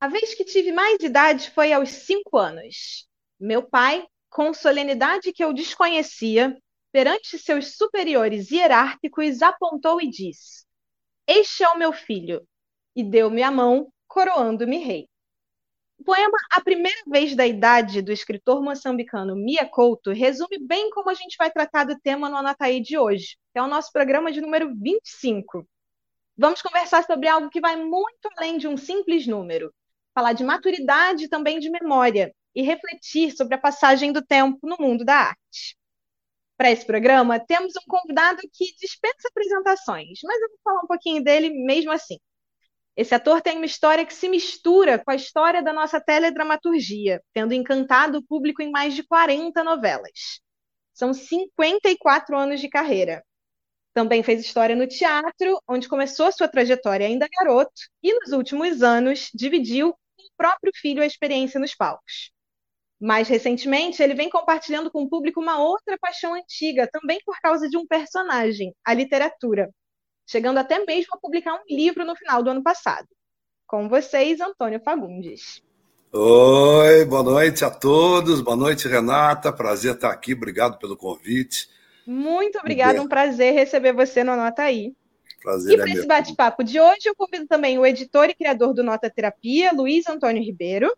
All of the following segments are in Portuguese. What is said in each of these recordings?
A vez que tive mais idade foi aos cinco anos. Meu pai, com solenidade que eu desconhecia, perante seus superiores hierárquicos, apontou e disse: Este é o meu filho, e deu-me a mão, coroando-me rei. O poema A Primeira Vez da Idade, do escritor moçambicano Mia Couto, resume bem como a gente vai tratar do tema no Anataí de hoje, que é o nosso programa de número 25. Vamos conversar sobre algo que vai muito além de um simples número. Falar de maturidade e também de memória, e refletir sobre a passagem do tempo no mundo da arte. Para esse programa, temos um convidado que dispensa apresentações, mas eu vou falar um pouquinho dele mesmo assim. Esse ator tem uma história que se mistura com a história da nossa teledramaturgia, tendo encantado o público em mais de 40 novelas. São 54 anos de carreira. Também fez história no teatro, onde começou sua trajetória ainda garoto, e nos últimos anos dividiu próprio filho a experiência nos palcos. Mais recentemente, ele vem compartilhando com o público uma outra paixão antiga, também por causa de um personagem, a literatura, chegando até mesmo a publicar um livro no final do ano passado. Com vocês, Antônio Fagundes. Oi, boa noite a todos, boa noite, Renata. Prazer estar aqui, obrigado pelo convite. Muito obrigada, um prazer receber você no Nota Aí. Prazer e para é esse bate-papo de hoje, eu convido também o editor e criador do Nota Terapia, Luiz Antônio Ribeiro.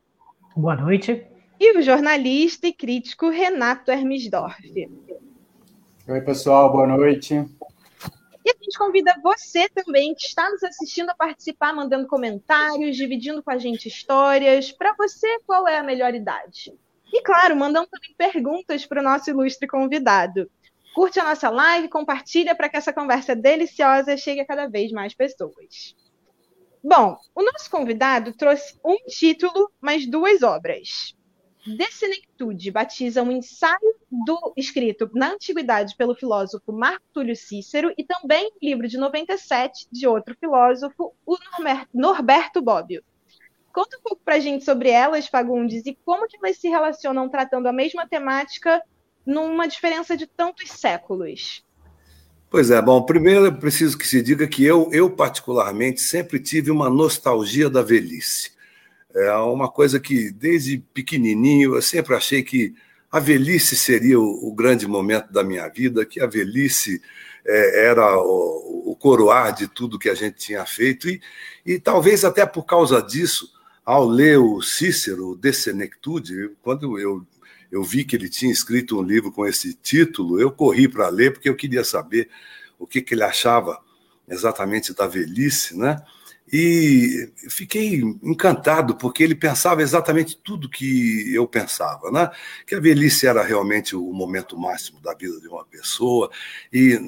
Boa noite e o jornalista e crítico Renato Hermisdorf. Oi, pessoal, boa noite. E a gente convida você também que está nos assistindo a participar, mandando comentários, dividindo com a gente histórias. Para você, qual é a melhor idade? E claro, mandando também perguntas para o nosso ilustre convidado. Curte a nossa live, compartilha para que essa conversa deliciosa chegue a cada vez mais pessoas. Bom, o nosso convidado trouxe um título, mas duas obras. Desenectude batiza um ensaio do escrito na antiguidade pelo filósofo Marco Túlio Cícero e também um livro de 97 de outro filósofo, o Norberto Bobbio. Conta um pouco para a gente sobre elas, Fagundes, e como que elas se relacionam tratando a mesma temática numa diferença de tantos séculos. Pois é, bom, primeiro é preciso que se diga que eu, eu particularmente, sempre tive uma nostalgia da velhice. É uma coisa que, desde pequenininho, eu sempre achei que a velhice seria o, o grande momento da minha vida, que a velhice é, era o, o, coroar de tudo que a gente tinha feito, e, e talvez até por causa disso, ao ler o Cícero, De Senectude, quando eu, eu vi que ele tinha escrito um livro com esse título, eu corri para ler, porque eu queria saber o que, que ele achava exatamente da velhice, né? E fiquei encantado, porque ele pensava exatamente tudo que eu pensava, né? que a velhice era realmente o momento máximo da vida de uma pessoa. E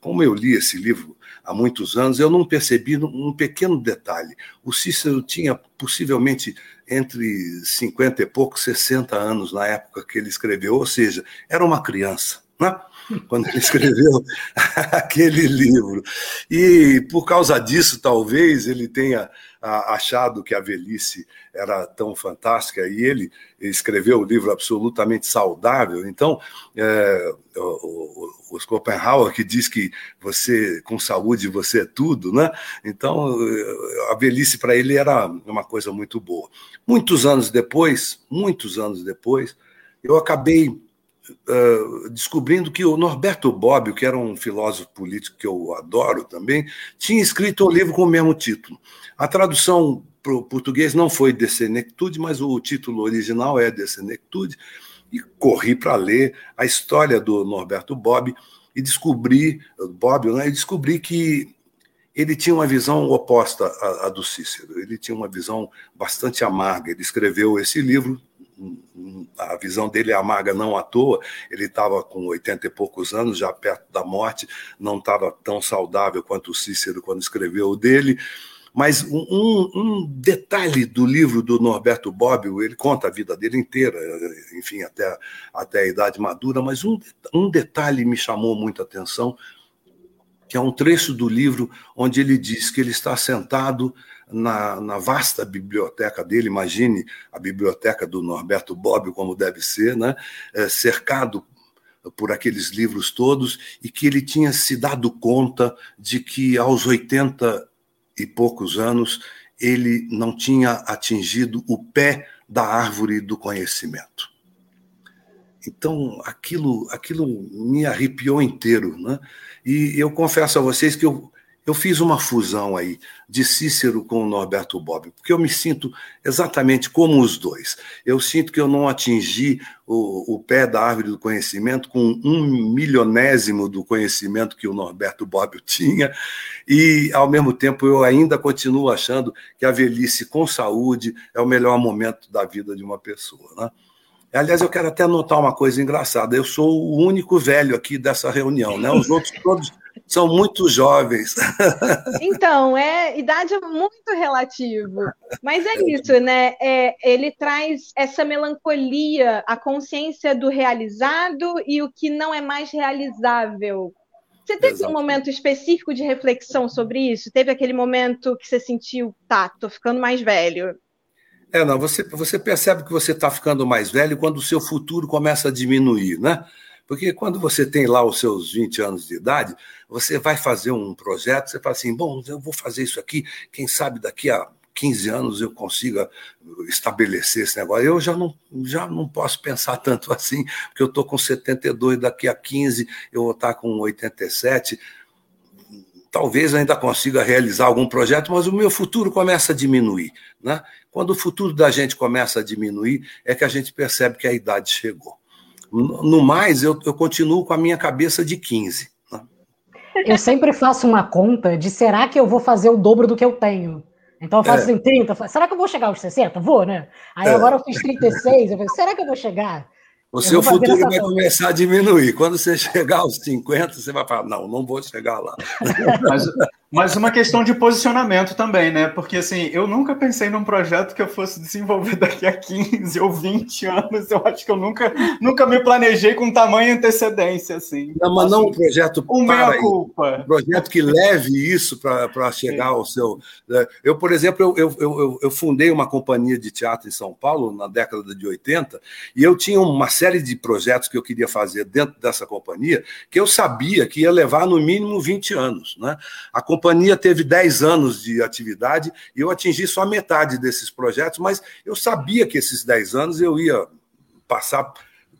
como eu li esse livro há muitos anos, eu não percebi um pequeno detalhe. O Cícero tinha possivelmente entre 50 e poucos, 60 anos na época que ele escreveu, ou seja, era uma criança. Né? quando ele escreveu aquele livro. E por causa disso, talvez ele tenha achado que a velhice era tão fantástica e ele escreveu o um livro absolutamente saudável. Então, é, o, o Schopenhauer que diz que você com saúde você é tudo, né? Então, a velhice para ele era uma coisa muito boa. Muitos anos depois, muitos anos depois, eu acabei uh, descobrindo que o Norberto Bobbio, que era um filósofo político que eu adoro também, tinha escrito um livro com o mesmo título. A tradução para o português não foi De Senectude, mas o título original é De Senectude, e corri para ler a história do Norberto Bobbio e descobri, Bobbio, né, e descobri que ele tinha uma visão oposta à, à do Cícero. Ele tinha uma visão bastante amarga. Ele escreveu esse livro a visão dele é amarga não à toa, ele estava com 80 e poucos anos, já perto da morte, não estava tão saudável quanto o Cícero quando escreveu o dele. Mas um, um, detalhe do livro do Norberto Bobbio, ele conta a vida dele inteira, enfim, até, até a idade madura, mas um, um detalhe me chamou muita atenção, que é um trecho do livro onde ele diz que ele está sentado na, na, vasta biblioteca dele, imagine a biblioteca do Norberto Bobbio como deve ser, né? É, cercado por aqueles livros todos, e que ele tinha se dado conta de que aos 80 e poucos anos ele não tinha atingido o pé da árvore do conhecimento. Então, aquilo, aquilo me arrepiou inteiro. Né? E eu confesso a vocês que eu, eu fiz uma fusão aí de Cícero com o Norberto Bobbio, porque eu me sinto exatamente como os dois. Eu sinto que eu não atingi o, o pé da árvore do conhecimento com um milionésimo do conhecimento que o Norberto Bobbio tinha, e, ao mesmo tempo, eu ainda continuo achando que a velhice com saúde é o melhor momento da vida de uma pessoa. Né? Aliás, eu quero até notar uma coisa engraçada. Eu sou o único velho aqui dessa reunião, né? Os outros todos são muito jovens. Então, é idade é muito relativo. Mas é isso, né? É, ele traz essa melancolia, a consciência do realizado e o que não é mais realizável. Você teve Exato. um momento específico de reflexão sobre isso? Teve aquele momento que você sentiu, tá, tô ficando mais velho? É, não, você, você percebe que você está ficando mais velho quando o seu futuro começa a diminuir, né? Porque quando você tem lá os seus 20 anos de idade, você vai fazer um projeto, você fala assim: bom, eu vou fazer isso aqui, quem sabe daqui a 15 anos eu consiga estabelecer esse negócio. Eu já não, já não posso pensar tanto assim, porque eu estou com 72, daqui a 15 eu vou estar com 87. Talvez ainda consiga realizar algum projeto, mas o meu futuro começa a diminuir. Né? Quando o futuro da gente começa a diminuir, é que a gente percebe que a idade chegou. No mais, eu, eu continuo com a minha cabeça de 15. Né? Eu sempre faço uma conta de será que eu vou fazer o dobro do que eu tenho? Então eu faço é. assim, 30, será que eu vou chegar aos 60? Vou, né? Aí é. agora eu fiz 36, eu falei, será que eu vou chegar? O seu futuro vai começar a diminuir. Quando você chegar aos 50, você vai falar: não, não vou chegar lá. Mas, mas uma questão de posicionamento também, né? Porque assim, eu nunca pensei num projeto que eu fosse desenvolver daqui a 15 ou 20 anos. Eu acho que eu nunca, nunca me planejei com tamanha antecedência, assim. Não, mas não um projeto um para meia culpa. Um projeto que leve isso para chegar Sim. ao seu. Né? Eu, por exemplo, eu, eu, eu, eu fundei uma companhia de teatro em São Paulo na década de 80 e eu tinha uma série de projetos que eu queria fazer dentro dessa companhia que eu sabia que ia levar no mínimo 20 anos. Né? A companhia teve 10 anos de atividade e eu atingi só metade desses projetos, mas eu sabia que esses 10 anos eu ia passar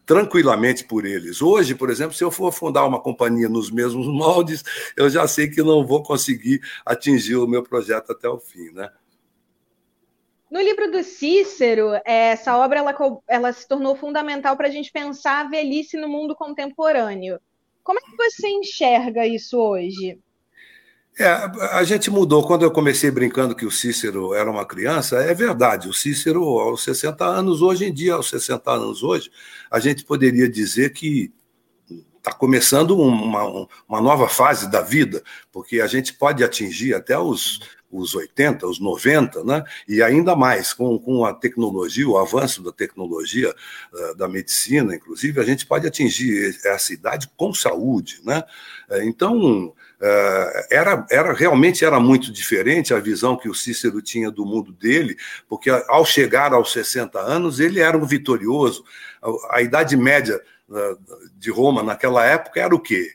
tranquilamente por eles. Hoje, por exemplo, se eu for fundar uma companhia nos mesmos moldes, eu já sei que não vou conseguir atingir o meu projeto até o fim, né? No livro do Cícero, essa obra ela, ela se tornou fundamental para a gente pensar a velhice no mundo contemporâneo. Como é que você enxerga isso hoje? É, a gente mudou. Quando eu comecei brincando que o Cícero era uma criança, é verdade. O Cícero, aos 60 anos, hoje em dia, aos 60 anos hoje, a gente poderia dizer que está começando uma, uma nova fase da vida, porque a gente pode atingir até os, os 80, os 90, né? e ainda mais com, com a tecnologia, o avanço da tecnologia uh, da medicina, inclusive, a gente pode atingir essa idade com saúde. Né? Então, Uh, era, era realmente era muito diferente a visão que o Cícero tinha do mundo dele, porque ao chegar aos 60 anos ele era um vitorioso. A, a idade média de Roma naquela época era o quê?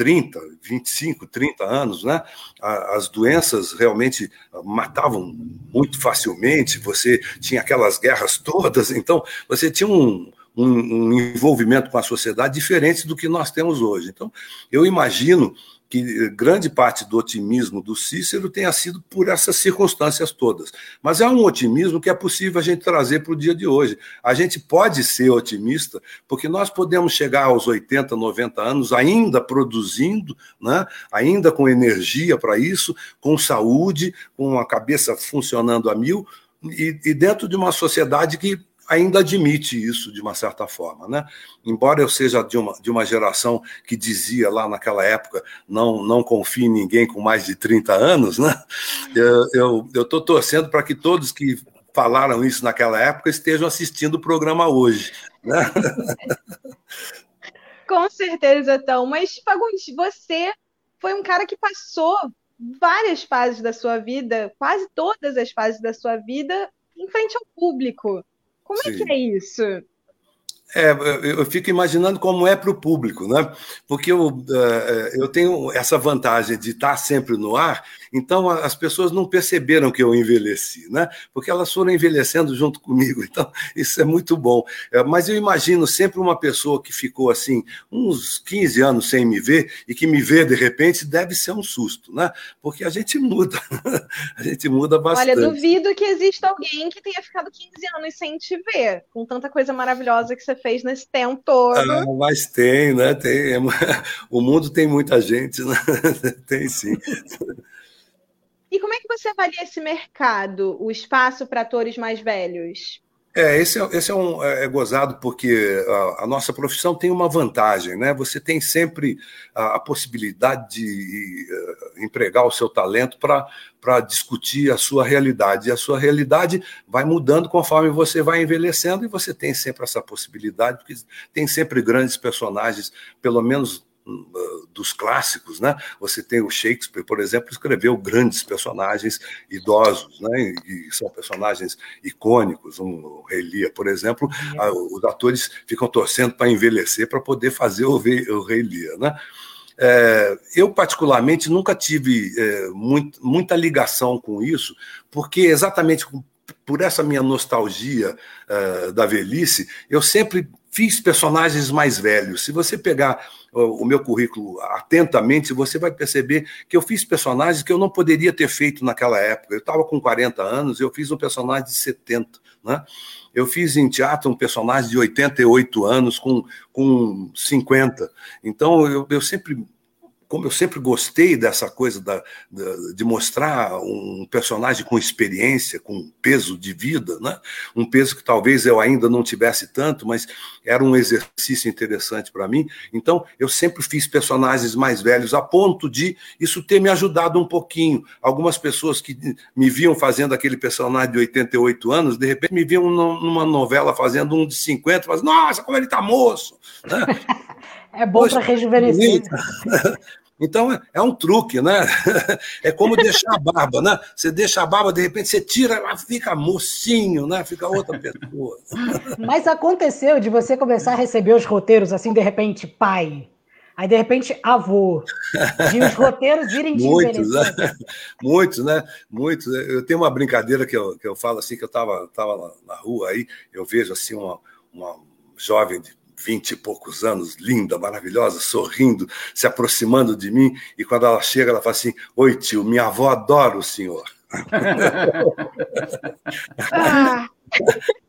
30, 25, 30 anos, né? As doenças realmente matavam muito facilmente, você tinha aquelas guerras todas, então você tinha um, um, um envolvimento com a sociedade diferente do que nós temos hoje. Então, eu imagino que grande parte do otimismo do Cícero tenha sido por essas circunstâncias todas. Mas é um otimismo que é possível a gente trazer para o dia de hoje. A gente pode ser otimista, porque nós podemos chegar aos 80, 90 anos ainda produzindo, né? ainda com energia para isso, com saúde, com a cabeça funcionando a mil, e, e dentro de uma sociedade que ainda admite isso de uma certa forma. Né? Embora eu seja de uma, de uma geração que dizia lá naquela época não, não confie em ninguém com mais de 30 anos, né? eu estou torcendo para que todos que falaram isso naquela época estejam assistindo o programa hoje. Né? Com certeza, então. Mas, Fagundes, você foi um cara que passou várias fases da sua vida, quase todas as fases da sua vida, em frente ao público. Como Sim. é que é isso? É, eu fico imaginando como é para o público, né? Porque eu, é, eu tenho essa vantagem de estar sempre no ar, então as pessoas não perceberam que eu envelheci, né? Porque elas foram envelhecendo junto comigo, então isso é muito bom. É, mas eu imagino sempre uma pessoa que ficou assim, uns 15 anos sem me ver e que me vê de repente, deve ser um susto, né? Porque a gente muda, a gente muda bastante. Olha, duvido que exista alguém que tenha ficado 15 anos sem te ver, com tanta coisa maravilhosa que você fez nesse tempo todo. Ah, mas tem, né? Tem. É o mundo tem muita gente, né? Tem sim. E como é que você avalia esse mercado, o espaço para atores mais velhos? É, esse, é, esse é, um, é, é gozado porque a, a, nossa profissão tem uma vantagem, né? Você tem sempre a, a possibilidade de uh, empregar o seu talento para discutir a sua realidade. E a sua realidade vai mudando conforme você vai envelhecendo, e você tem sempre essa possibilidade, porque tem sempre grandes personagens, pelo menos dos clássicos, né? Você tem o Shakespeare, por exemplo, escreveu grandes personagens idosos, né? E são personagens icônicos. Um, o Rei Lear, por exemplo, os atores ficam torcendo para envelhecer para poder fazer o Rei, o Rei Lear, né? É, eu, particularmente, nunca tive é, muito, muita ligação com isso, porque exatamente por essa minha nostalgia uh, da velhice, eu sempre fiz personagens mais velhos. Se você pegar o meu currículo atentamente, você vai perceber que eu fiz personagens que eu não poderia ter feito naquela época. Eu estava com 40 anos, eu fiz um personagem de 70, né? Eu fiz em teatro um personagem de 88 anos com, com 50. Então, eu, eu sempre como eu sempre gostei dessa coisa da, da, de mostrar um personagem com experiência, com peso de vida, né? um peso que talvez eu ainda não tivesse tanto, mas era um exercício interessante para mim. Então, eu sempre fiz personagens mais velhos, a ponto de isso ter me ajudado um pouquinho. Algumas pessoas que me viam fazendo aquele personagem de 88 anos, de repente me viam numa novela fazendo um de 50, mas nossa, como ele está moço! Né? É bom para rejuvenescer. Então é, é um truque, né? É como deixar a barba, né? Você deixa a barba, de repente você tira, ela fica mocinho, né? Fica outra pessoa. Mas aconteceu de você começar a receber os roteiros assim, de repente, pai. Aí, de repente, avô. E os roteiros virem de Muitos, né? Muitos, né? Muitos. Eu tenho uma brincadeira que eu, que eu falo assim, que eu estava tava na rua aí, eu vejo assim uma, uma jovem de vinte e poucos anos, linda, maravilhosa, sorrindo, se aproximando de mim, e quando ela chega, ela fala assim: Oi, tio, minha avó adora o senhor. Ah.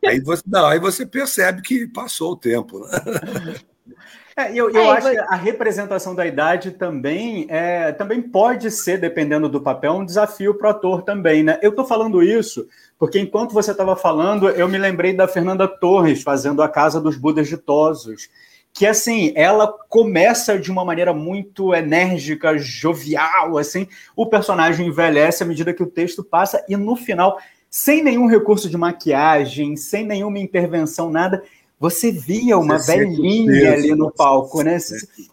aí, você, não, aí você percebe que passou o tempo. Né? É, eu, eu é, acho que a representação da idade também é, também pode ser, dependendo do papel, um desafio para o ator também, né? Eu estou falando isso porque enquanto você estava falando, eu me lembrei da Fernanda Torres fazendo a Casa dos Budas Ditosos, que assim, ela começa de uma maneira muito enérgica, jovial, assim, o personagem envelhece à medida que o texto passa e no final, sem nenhum recurso de maquiagem, sem nenhuma intervenção, nada, você via uma você velhinha ali no palco, né?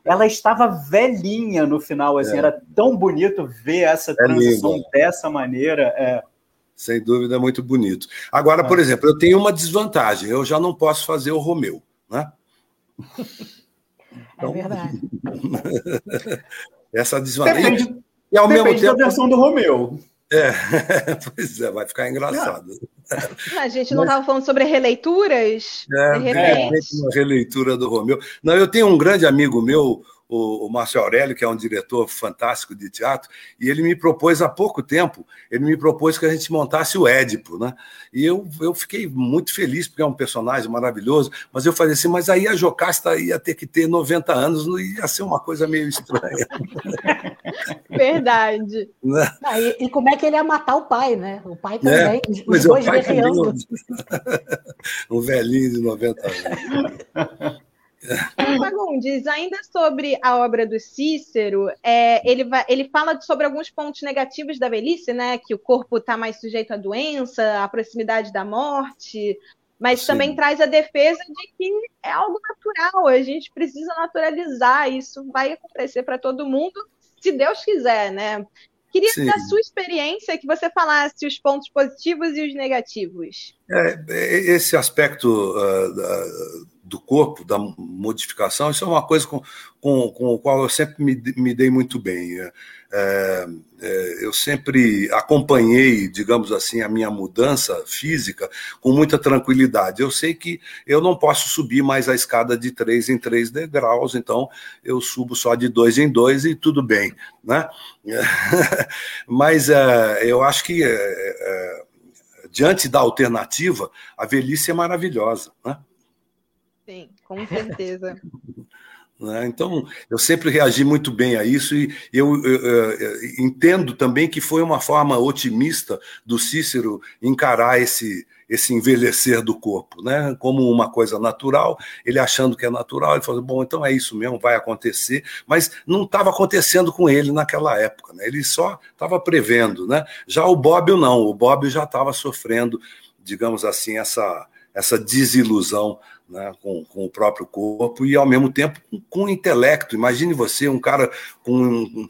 Ela estava velhinha no final, assim, é. era tão bonito ver essa é transição é dessa maneira. É. Sem dúvida, é muito bonito. Agora, por é. exemplo, eu tenho uma desvantagem, eu já não posso fazer o Romeu, né? Então, é verdade. essa desvantagem. Depende, e ao mesmo tempo, da versão do Romeu. É, pois é, vai ficar engraçado. Não, a gente não estava falando sobre releituras? É, de repente. É, uma releitura do Romeu. Não, eu tenho um grande amigo meu, o, o Márcio Aurélio, que é um diretor fantástico de teatro, e ele me propôs há pouco tempo, ele me propôs que a gente montasse o Édipo, né? E eu, eu fiquei muito feliz, porque é um personagem maravilhoso, mas eu falei assim, mas aí a Jocasta ia ter que ter 90 anos, não ia ser uma coisa meio estranha. Né? Ah, e, e, como é que ele ia matar o pai, né? O pai também, é, os, os dois guerreando. Um velhinho de 90 anos. Fagundes, ainda sobre a obra do Cícero, é, ele, vai, ele fala sobre alguns pontos negativos da velhice, né? Que o corpo está mais sujeito à doença, à proximidade da morte, mas Sim. também traz a defesa de que é algo natural, a gente precisa naturalizar, isso vai acontecer para todo mundo, se Deus quiser, né? Queria Sim. da sua experiência que você falasse os pontos positivos e os negativos. É, esse aspecto uh, do corpo, da modificação, isso é uma coisa com, com, com a qual eu sempre me, me dei muito bem. É, é, é, eu sempre acompanhei, digamos assim, a minha mudança física com muita tranquilidade. Eu sei que eu não posso subir mais a escada de três em três degraus, então eu subo só de dois em dois e tudo bem, né? Mas é, eu acho que é, é, diante da alternativa, a velhice é maravilhosa, né? Sim, com certeza. Né? Então, eu sempre reagi muito bem a isso e eu, eu, eu, entendo também que foi uma forma otimista do Cícero encarar esse, esse envelhecer do corpo, né? como uma coisa natural, ele achando que é natural, ele falou, bom, então é isso mesmo, vai acontecer, mas não estava acontecendo com ele naquela época, né? ele só estava prevendo. Né? Já o Bob não, o Bob já estava sofrendo, digamos assim, essa, essa desilusão né, com, com, o próprio corpo e, ao mesmo tempo, com, com o intelecto. Imagine você, um cara com um, um,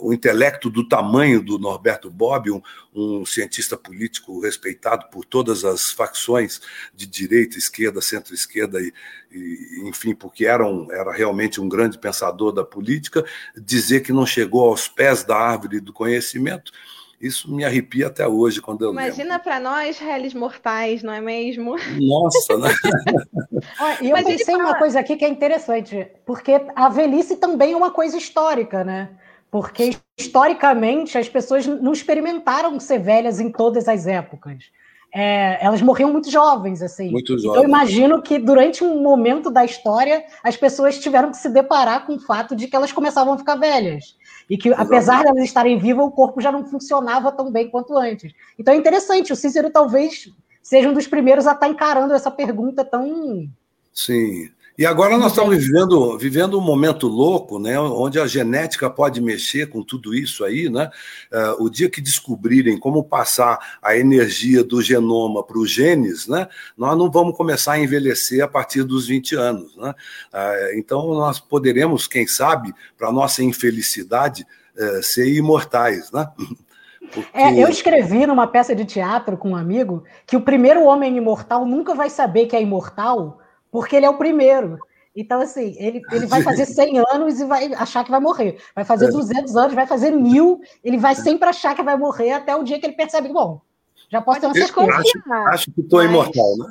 o intelecto do tamanho do Norberto Bobbio, um, um, cientista político respeitado por todas as facções de direita, esquerda, centro-esquerda, e, e, enfim, porque era, era realmente um grande pensador da política, dizer que não chegou aos pés da árvore do conhecimento isso me arrepia até hoje quando eu Imagina para nós, réis mortais, não é mesmo? Nossa, né? e eu Mas pensei fala... uma coisa aqui que é interessante, porque a velhice também é uma coisa histórica, né? Porque historicamente as pessoas não experimentaram ser velhas em todas as épocas. É, elas morriam muito jovens, assim. Muito jovens. Então, eu imagino que durante um momento da história as pessoas tiveram que se deparar com o fato de que elas começavam a ficar velhas. E que, Exatamente. apesar de elas estarem vivas, o corpo já não funcionava tão bem quanto antes. Então é interessante, o Cícero talvez seja um dos primeiros a estar encarando essa pergunta tão. Sim. E agora nós estamos vivendo, vivendo um momento louco, né, onde a genética pode mexer com tudo isso aí. Né? Uh, o dia que descobrirem como passar a energia do genoma para os genes, né, nós não vamos começar a envelhecer a partir dos 20 anos. Né? Uh, então nós poderemos, quem sabe, para nossa infelicidade, uh, ser imortais. Né? Porque... É, eu escrevi numa peça de teatro com um amigo que o primeiro homem imortal nunca vai saber que é imortal porque ele é o primeiro. Então, assim, ele, ele vai fazer 100 anos e vai achar que vai morrer. Vai fazer 200 é. anos, vai fazer mil, ele vai sempre achar que vai morrer até o dia que ele percebe que, bom, já posso ter uma certeza. Acho, acho que estou mas... imortal, né?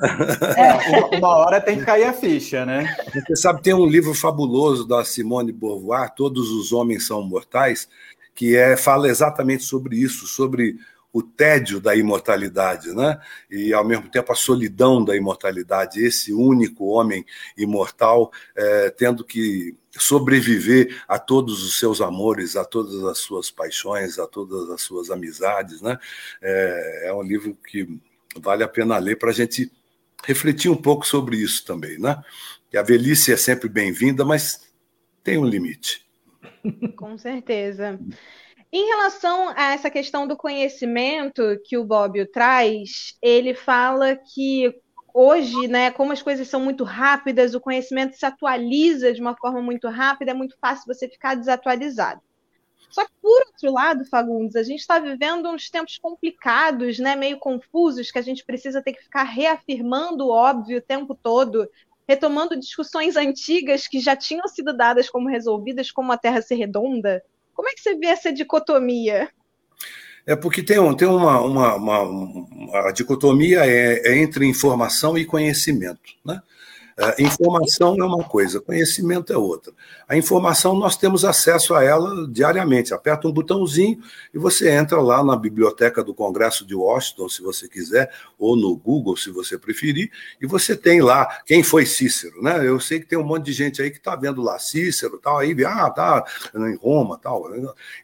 É. Uma, uma, hora tem que cair a ficha, né? Você sabe, tem um livro fabuloso da Simone Beauvoir, Todos os Homens São Mortais, que é, fala exatamente sobre isso, sobre o tédio da imortalidade, né? E ao mesmo tempo a solidão da imortalidade, esse único homem imortal é, tendo que sobreviver a todos os seus amores, a todas as suas paixões, a todas as suas amizades, né? É, é um livro que vale a pena ler para a gente refletir um pouco sobre isso também, né? Que a velhice é sempre bem-vinda, mas tem um limite. Com certeza. Em relação a essa questão do conhecimento que o Bobbio traz, ele fala que hoje, né, como as coisas são muito rápidas, o conhecimento se atualiza de uma forma muito rápida, é muito fácil você ficar desatualizado. Só que, por outro lado, Fagundes, a gente está vivendo uns tempos complicados, né, meio confusos, que a gente precisa ter que ficar reafirmando o óbvio o tempo todo, retomando discussões antigas que já tinham sido dadas como resolvidas, como a Terra ser redonda, como é que você vê essa dicotomia? É porque tem, um, tem uma, uma, uma, uma A dicotomia é, é, entre informação e conhecimento. Né? Uh, informação é uma coisa, conhecimento é outra. A informação nós temos acesso a ela diariamente. Aperta um botãozinho e você entra lá na biblioteca do Congresso de Washington, se você quiser, ou no Google, se você preferir, e você tem lá quem foi Cícero, né? Eu sei que tem um monte de gente aí que está vendo lá Cícero, tal, aí, ah, tá em Roma, tal.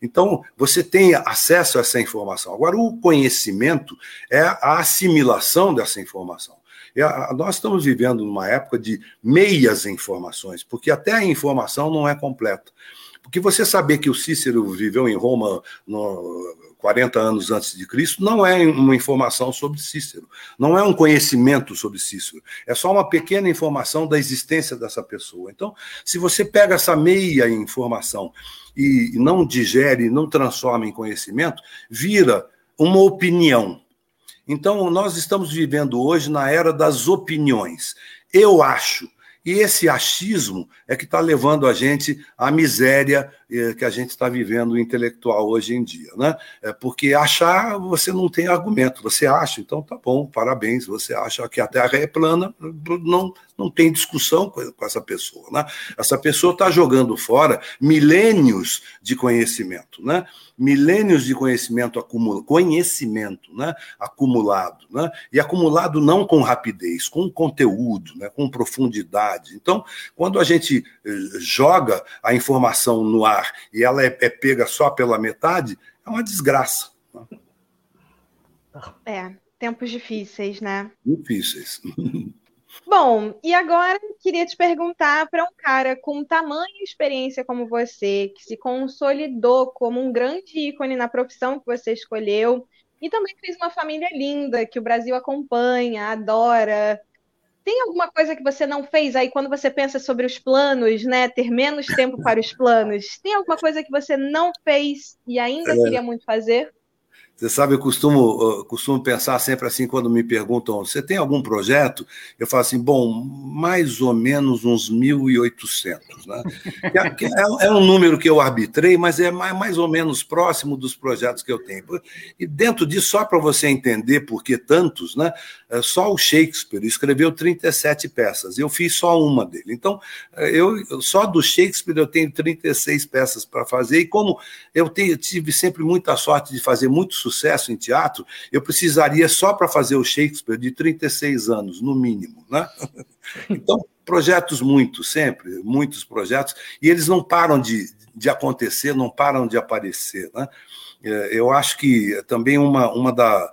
Então você tem acesso a essa informação. Agora o conhecimento é a assimilação dessa informação. Nós estamos vivendo numa época de meias informações, porque até a informação não é completa. Porque você saber que o Cícero viveu em Roma no 40 anos antes de Cristo não é uma informação sobre Cícero, não é um conhecimento sobre Cícero, é só uma pequena informação da existência dessa pessoa. Então, se você pega essa meia informação e não digere, não transforma em conhecimento, vira uma opinião. Então, nós estamos vivendo hoje na era das opiniões. Eu acho, E esse achismo é que está levando a gente à miséria que a gente está vivendo intelectual hoje em dia. Né? É porque achar, você não tem argumento, você acha, então tá bom, parabéns, você acha que a Terra é plana, não, não tem discussão com, com essa pessoa. Né? Essa pessoa está jogando fora milênios de conhecimento. Né? milênios de conhecimento acumulado, conhecimento né, acumulado, né, e acumulado não com rapidez, com conteúdo, né, com profundidade. Então, quando a gente eh, joga a informação no ar e ela é, é pega só pela metade, é uma desgraça. É, tempos difíceis, né? Difíceis. Bom, e agora queria te perguntar para um cara com tamanha experiência como você, que se consolidou como um grande ícone na profissão que você escolheu, e também fez uma família linda que o Brasil acompanha, adora. Tem alguma coisa que você não fez aí quando você pensa sobre os planos, né? Ter menos tempo para os planos? Tem alguma coisa que você não fez e ainda é. queria muito fazer? Você sabe, eu costumo, costumo pensar sempre assim quando me perguntam: você tem algum projeto? Eu falo assim: bom, mais ou menos uns 1.800. Né? É, é, é, um número que eu arbitrei, mas é mais, mais ou menos próximo dos projetos que eu tenho. E dentro disso, só para você entender por que tantos, né? É só o Shakespeare escreveu 37 peças, eu fiz só uma dele. Então, eu só do Shakespeare eu tenho 36 peças para fazer, e como eu tenho, tive sempre muita sorte de fazer muitos sucesso em teatro, eu precisaria só para fazer o Shakespeare de 36 anos, no mínimo. Né? Então, projetos muitos, sempre, muitos projetos, e eles não param de, de acontecer, não param de aparecer. Né? É, eu acho que também uma, uma da,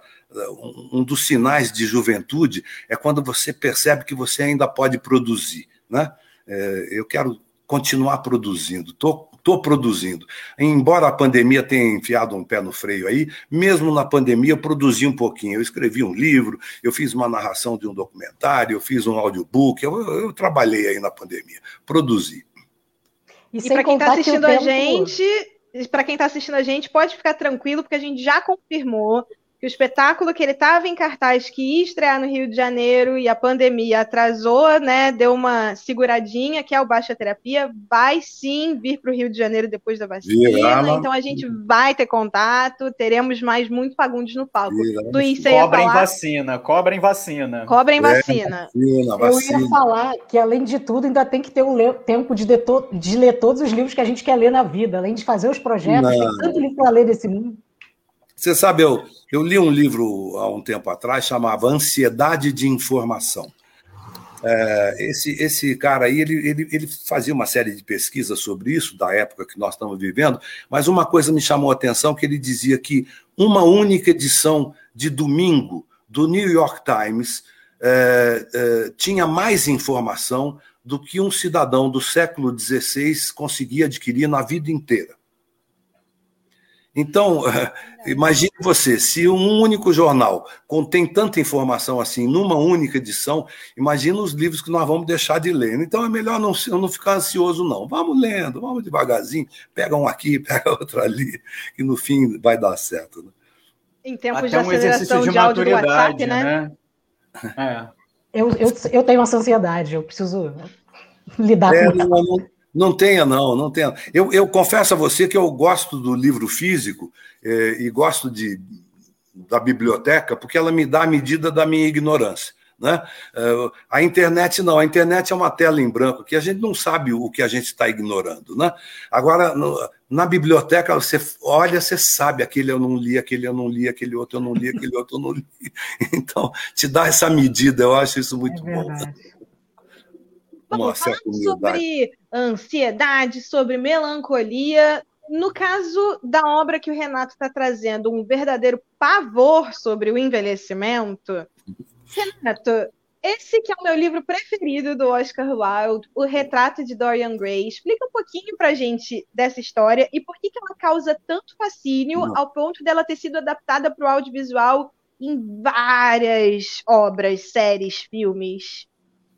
um dos sinais de juventude é quando você percebe que você ainda pode produzir. Né? É, eu quero continuar produzindo, estou estou produzindo. Embora a pandemia tenha enfiado um pé no freio aí, mesmo na pandemia eu produzi um pouquinho. Eu escrevi um livro, eu fiz uma narração de um documentário, eu fiz um audiobook, eu, eu trabalhei aí na pandemia, produzi. E, e para quem está assistindo a gente, para quem está assistindo a gente, pode ficar tranquilo, porque a gente já confirmou que o espetáculo que ele estava em cartaz, que ia estrear no Rio de Janeiro e a pandemia atrasou, né, deu uma seguradinha, que é o Baixa Terapia, vai sim vir para o Rio de Janeiro depois da vacina, Virama. então a gente vai ter contato, teremos mais muito Fagundes no palco. Luiz, você Cobrem vacina, cobrem vacina. Cobrem é, vacina. vacina, vacina. Eu ia falar que, além de tudo, ainda tem que ter o tempo de, de ler todos os livros que a gente quer ler na vida, além de fazer os projetos, Não. tem tanto livro para ler desse mundo. Você sabe, eu, eu li um livro há um tempo atrás, chamava Ansiedade de Informação. É, esse, esse cara aí, ele, ele, ele fazia uma série de pesquisas sobre isso, da época que nós estamos vivendo, mas uma coisa me chamou a atenção, que ele dizia que uma única edição de domingo do New York Times é, é, tinha mais informação do que um cidadão do século XVI conseguia adquirir na vida inteira. Então, imagine você, se um único jornal contém tanta informação assim numa única edição, imagina os livros que nós vamos deixar de ler. Então é melhor não, não ficar ansioso, não. Vamos lendo, vamos devagarzinho, pega um aqui, pega outro ali, que no fim vai dar certo. Né? Em tempos Até de aceleração um de, de áudio do WhatsApp, né? né? É. Eu, eu, eu tenho essa ansiedade, eu preciso lidar é, com ela. Não tenha, não, não tenha. Eu, eu confesso a você que eu gosto do livro físico eh, e gosto de, da biblioteca porque ela me dá a medida da minha ignorância. Né? Uh, a internet não, a internet é uma tela em branco que a gente não sabe o que a gente está ignorando. Né? Agora, no, na biblioteca, você olha, você sabe, aquele eu não li, aquele eu não li, aquele outro eu não li, aquele outro eu não li. Então, te dá essa medida, eu acho isso muito é bom. Vamos falar sobre ansiedade, sobre melancolia. No caso da obra que o Renato está trazendo, um verdadeiro pavor sobre o envelhecimento. Renato, esse que é o meu livro preferido do Oscar Wilde, O Retrato de Dorian Gray. Explica um pouquinho pra gente dessa história e por que, que ela causa tanto fascínio Não. ao ponto dela ter sido adaptada para o audiovisual em várias obras, séries, filmes.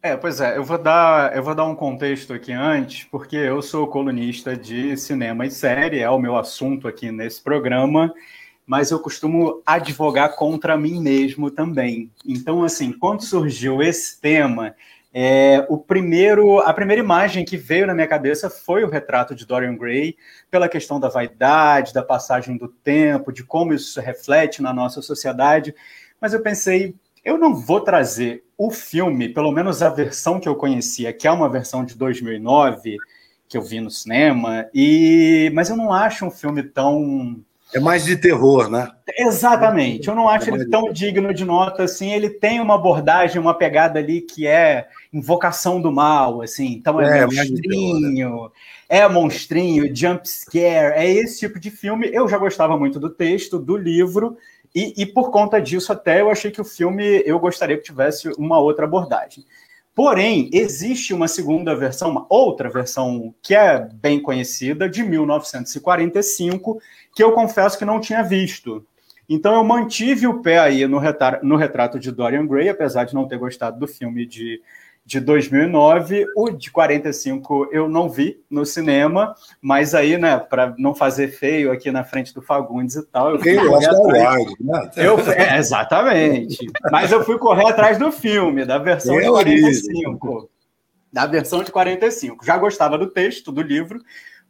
É, pois é, eu vou dar, eu vou dar um contexto aqui antes, porque eu sou colunista de cinema e série, é o meu assunto aqui nesse programa, mas eu costumo advogar contra mim mesmo também. Então, assim, quando surgiu esse tema, É, o primeiro, a primeira imagem que veio na minha cabeça foi o retrato de Dorian Gray, pela questão da vaidade, da passagem do tempo, de como isso reflete na nossa sociedade. Mas eu pensei, eu não vou trazer o filme, pelo menos a versão que eu conhecia, que é uma versão de 2009 que eu vi no cinema, e mas eu não acho um filme tão é mais de terror, né? Exatamente. Eu não acho é ele tão digno de nota assim. Ele tem uma abordagem, uma pegada ali que é invocação do mal, assim. Então é, é monstrinho, terror, né? é monstrinho, jump scare, é esse tipo de filme. Eu já gostava muito do texto, do livro, e, e por conta disso até eu achei que o filme eu gostaria que tivesse uma outra abordagem. Porém, existe uma segunda versão, uma outra versão que é bem conhecida, de 1945, que eu confesso que não tinha visto. Então eu mantive o pé aí no, no retrato de Dorian Gray, apesar de não ter gostado do filme de de 2009, o de 45 eu não vi no cinema, mas aí, né, para não fazer feio aqui na frente do Fagundes e tal, eu fui correr atrás. Né? Eu, é, exatamente. Mas eu fui correr atrás do filme, da versão de 45. Da versão de 45. Já gostava do texto do livro,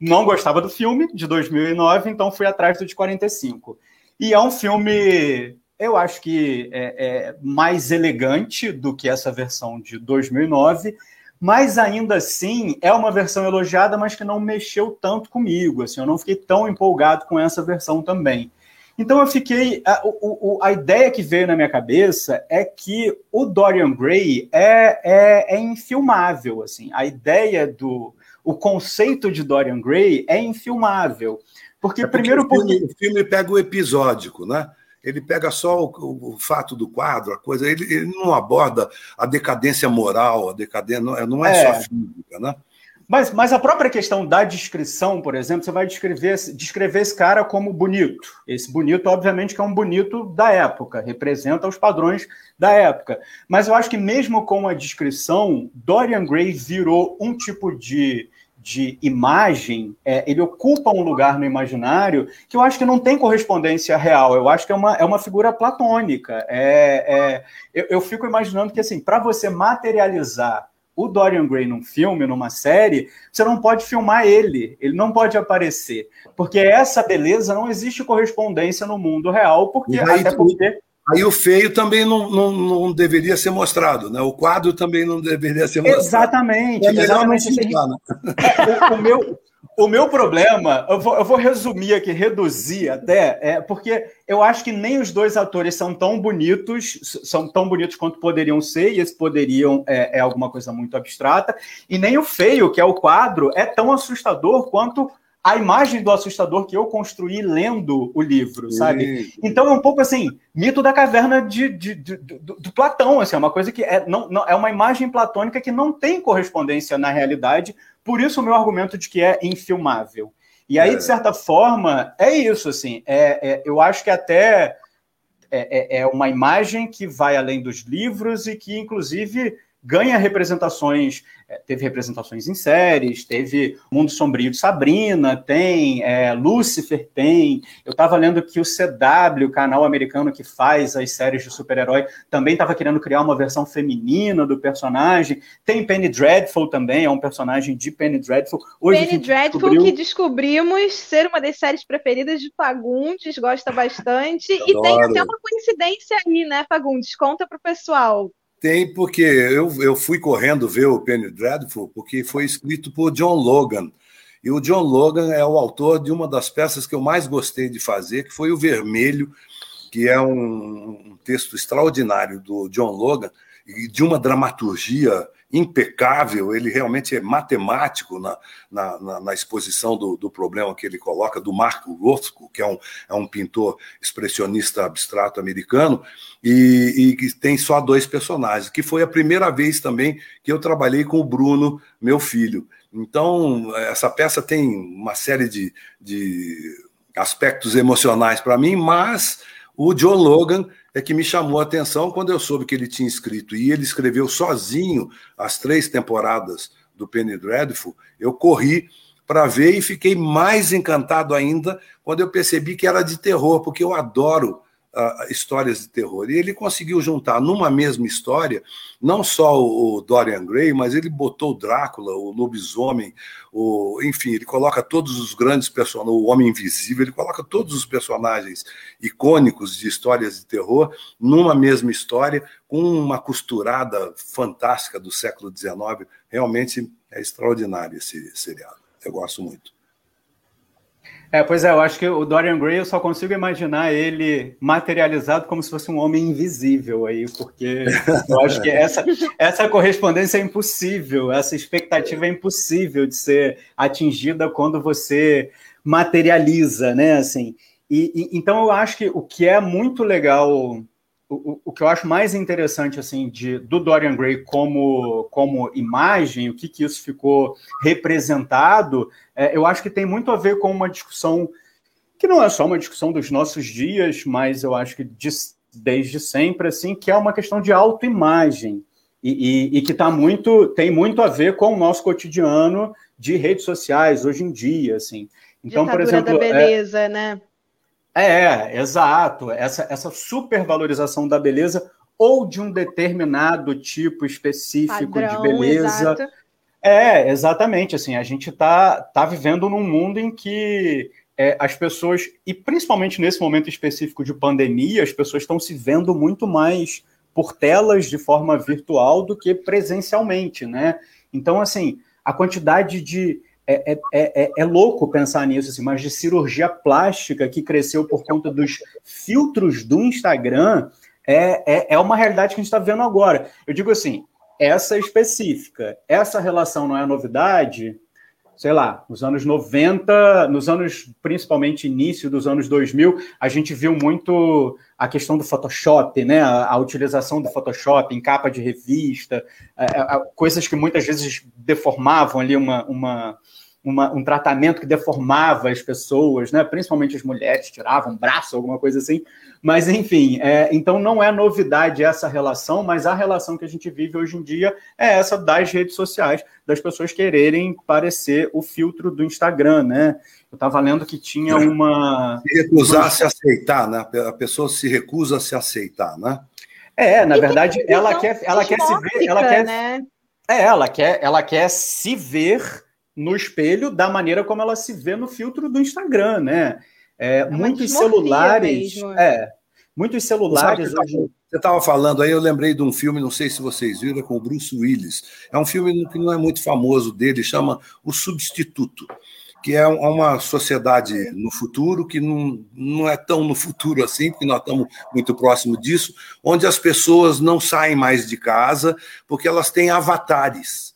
não gostava do filme de 2009, então fui atrás do de 45. E é um filme eu acho que é, é, mais elegante do que essa versão de 2009, mas ainda assim é uma versão elogiada, mas que não mexeu tanto comigo. Assim, eu não fiquei tão empolgado com essa versão também. Então eu fiquei. A, a, a ideia que veio na minha cabeça é que o Dorian Gray é, é, é infilmável. Assim, a ideia do. O conceito de Dorian Gray é infilmável. Porque, é porque primeiro. O filme, porque... o filme pega o episódico, né? Ele pega só o, o, fato do quadro, a coisa, ele, ele, não aborda a decadência moral, a decadência não é, não é, é. só física, né? Mas, mas a própria questão da descrição, por exemplo, você vai descrever, descrever esse cara como bonito. Esse bonito, obviamente, que é um bonito da época, representa os padrões da época. Mas eu acho que mesmo com a descrição, Dorian Gray virou um tipo de de imagem, é, ele ocupa um lugar no imaginário que eu acho que não tem correspondência real. Eu acho que é uma, é uma figura platônica. É, é eu, eu, fico imaginando que, assim, para você materializar o Dorian Gray num filme, numa série, você não pode filmar ele, ele não pode aparecer. Porque essa beleza não existe correspondência no mundo real, porque até porque Aí o feio também não, não, não, deveria ser mostrado, né? O quadro também não deveria ser mostrado. Exatamente. É exatamente. Ficar, né? o, o, meu, o meu problema, eu vou, eu vou resumir aqui, reduzir até, é porque eu acho que nem os dois atores são tão bonitos, são tão bonitos quanto poderiam ser, e esse poderiam é, é alguma coisa muito abstrata, e nem o feio, que é o quadro, é tão assustador quanto a imagem do assustador que eu construí lendo o livro, sabe? Então é um pouco assim, mito da caverna de, de, de, de do, do, Platão, assim, é uma coisa que é, não, não, é uma imagem platônica que não tem correspondência na realidade, por isso o meu argumento de que é infilmável. E aí, é. de certa forma, é isso, assim, é, é eu acho que até é, é, é uma imagem que vai além dos livros e que, inclusive, ganha representações, é, teve representações em séries, teve Mundo Sombrio de Sabrina, tem, é, Lucifer tem. Eu estava lendo que o CW, o canal americano que faz as séries de super-herói, também estava querendo criar uma versão feminina do personagem. Tem Penny Dreadful também, é um personagem de Penny Dreadful. Hoje Penny Dreadful descobriu... que descobrimos ser uma das séries preferidas de Fagundes, gosta bastante. E tem até uma coincidência aí, né, Fagundes? Conta pro pessoal. Tem, porque eu, eu fui correndo ver o Penny Dreadful, porque foi escrito por John Logan. E o John Logan é o autor de uma das peças que eu mais gostei de fazer, que foi O Vermelho, que é um, um texto extraordinário do John Logan, e de uma dramaturgia impecável, ele realmente é matemático na, na, na, na exposição do, do, problema que ele coloca, do Marco Rothko, que é um, é um pintor expressionista abstrato americano, e, que tem só dois personagens, que foi a primeira vez também que eu trabalhei com o Bruno, meu filho. Então, essa peça tem uma série de, de aspectos emocionais para mim, mas o John Logan é que me chamou a atenção quando eu soube que ele tinha escrito e ele escreveu sozinho as três temporadas do Penny Dreadful. Eu corri para ver e fiquei mais encantado ainda quando eu percebi que era de terror, porque eu adoro histórias de terror. E ele conseguiu juntar numa mesma história não só o, Dorian Gray, mas ele botou o Drácula, o lobisomem, o, enfim, ele coloca todos os grandes personagens, o Homem Invisível, ele coloca todos os personagens icônicos de histórias de terror numa mesma história, com uma costurada fantástica do século XIX. Realmente é extraordinário esse seriado. Eu gosto muito. É, pois é, eu acho que o Dorian Gray eu só consigo imaginar ele materializado como se fosse um homem invisível aí, porque eu acho que essa, essa correspondência é impossível, essa expectativa é impossível de ser atingida quando você materializa, né? Assim, e, e então eu acho que o que é muito legal o, o, que eu acho mais interessante assim de, do Dorian Gray como, como imagem, o que, que isso ficou representado, é, eu acho que tem muito a ver com uma discussão que não é só uma discussão dos nossos dias, mas eu acho que de, desde sempre, assim, que é uma questão de autoimagem e, e, e que tá muito, tem muito a ver com o nosso cotidiano de redes sociais hoje em dia, assim. Então, Ditadura por exemplo, da é beleza, é, né? É, exato. Essa, essa supervalorização da beleza ou de um determinado tipo específico Padrão, de beleza. Exato. É, exatamente. Assim, a gente está tá vivendo num mundo em que é, as pessoas, e principalmente nesse momento específico de pandemia, as pessoas estão se vendo muito mais por telas de forma virtual do que presencialmente, né? Então, assim, a quantidade de é, é, é, é, louco pensar nisso, assim, mas de cirurgia plástica que cresceu por conta dos filtros do Instagram é, é, é uma realidade que a gente está vendo agora. Eu digo assim, essa específica, essa relação não é novidade, sei lá, nos anos 90, nos anos, principalmente início dos anos 2000, a gente viu muito a questão do Photoshop, né? A, a utilização do Photoshop em capa de revista, a, a, coisas que muitas vezes deformavam ali uma, uma uma, um tratamento que deformava as pessoas, né? principalmente as mulheres, tiravam um braço, alguma coisa assim. Mas, enfim, é, então não é novidade essa relação, mas a relação que a gente vive hoje em dia é essa das redes sociais, das pessoas quererem parecer o filtro do Instagram, né? Eu estava lendo que tinha uma. Se recusar a se aceitar, né? A pessoa se recusa a se aceitar, né? É, na verdade, ela quer, ela quer se ver, ela quer. Né? É, ela quer, ela quer se ver no espelho da maneira como ela se vê no filtro do Instagram, né? É, é muitos celulares. Mesmo. É, muitos celulares hoje. Você estava falando aí, eu lembrei de um filme, não sei se vocês viram, é com o Bruce Willis. É um filme que não é muito famoso dele, chama O Substituto, que é uma sociedade no futuro, que não, não é tão no futuro assim, porque nós estamos muito próximo disso, onde as pessoas não saem mais de casa porque elas têm avatares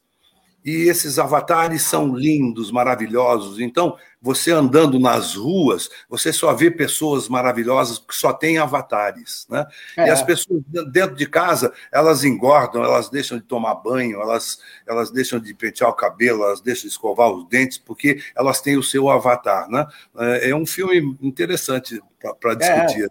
e esses avatares são lindos, maravilhosos. Então, você andando nas ruas, você só vê pessoas maravilhosas porque só tem avatares, né? É. E as pessoas dentro de casa, elas engordam, elas deixam de tomar banho, elas, elas deixam de pentear o cabelo, elas deixam de escovar os dentes porque elas têm o seu avatar, né? É, é um filme interessante para discutir.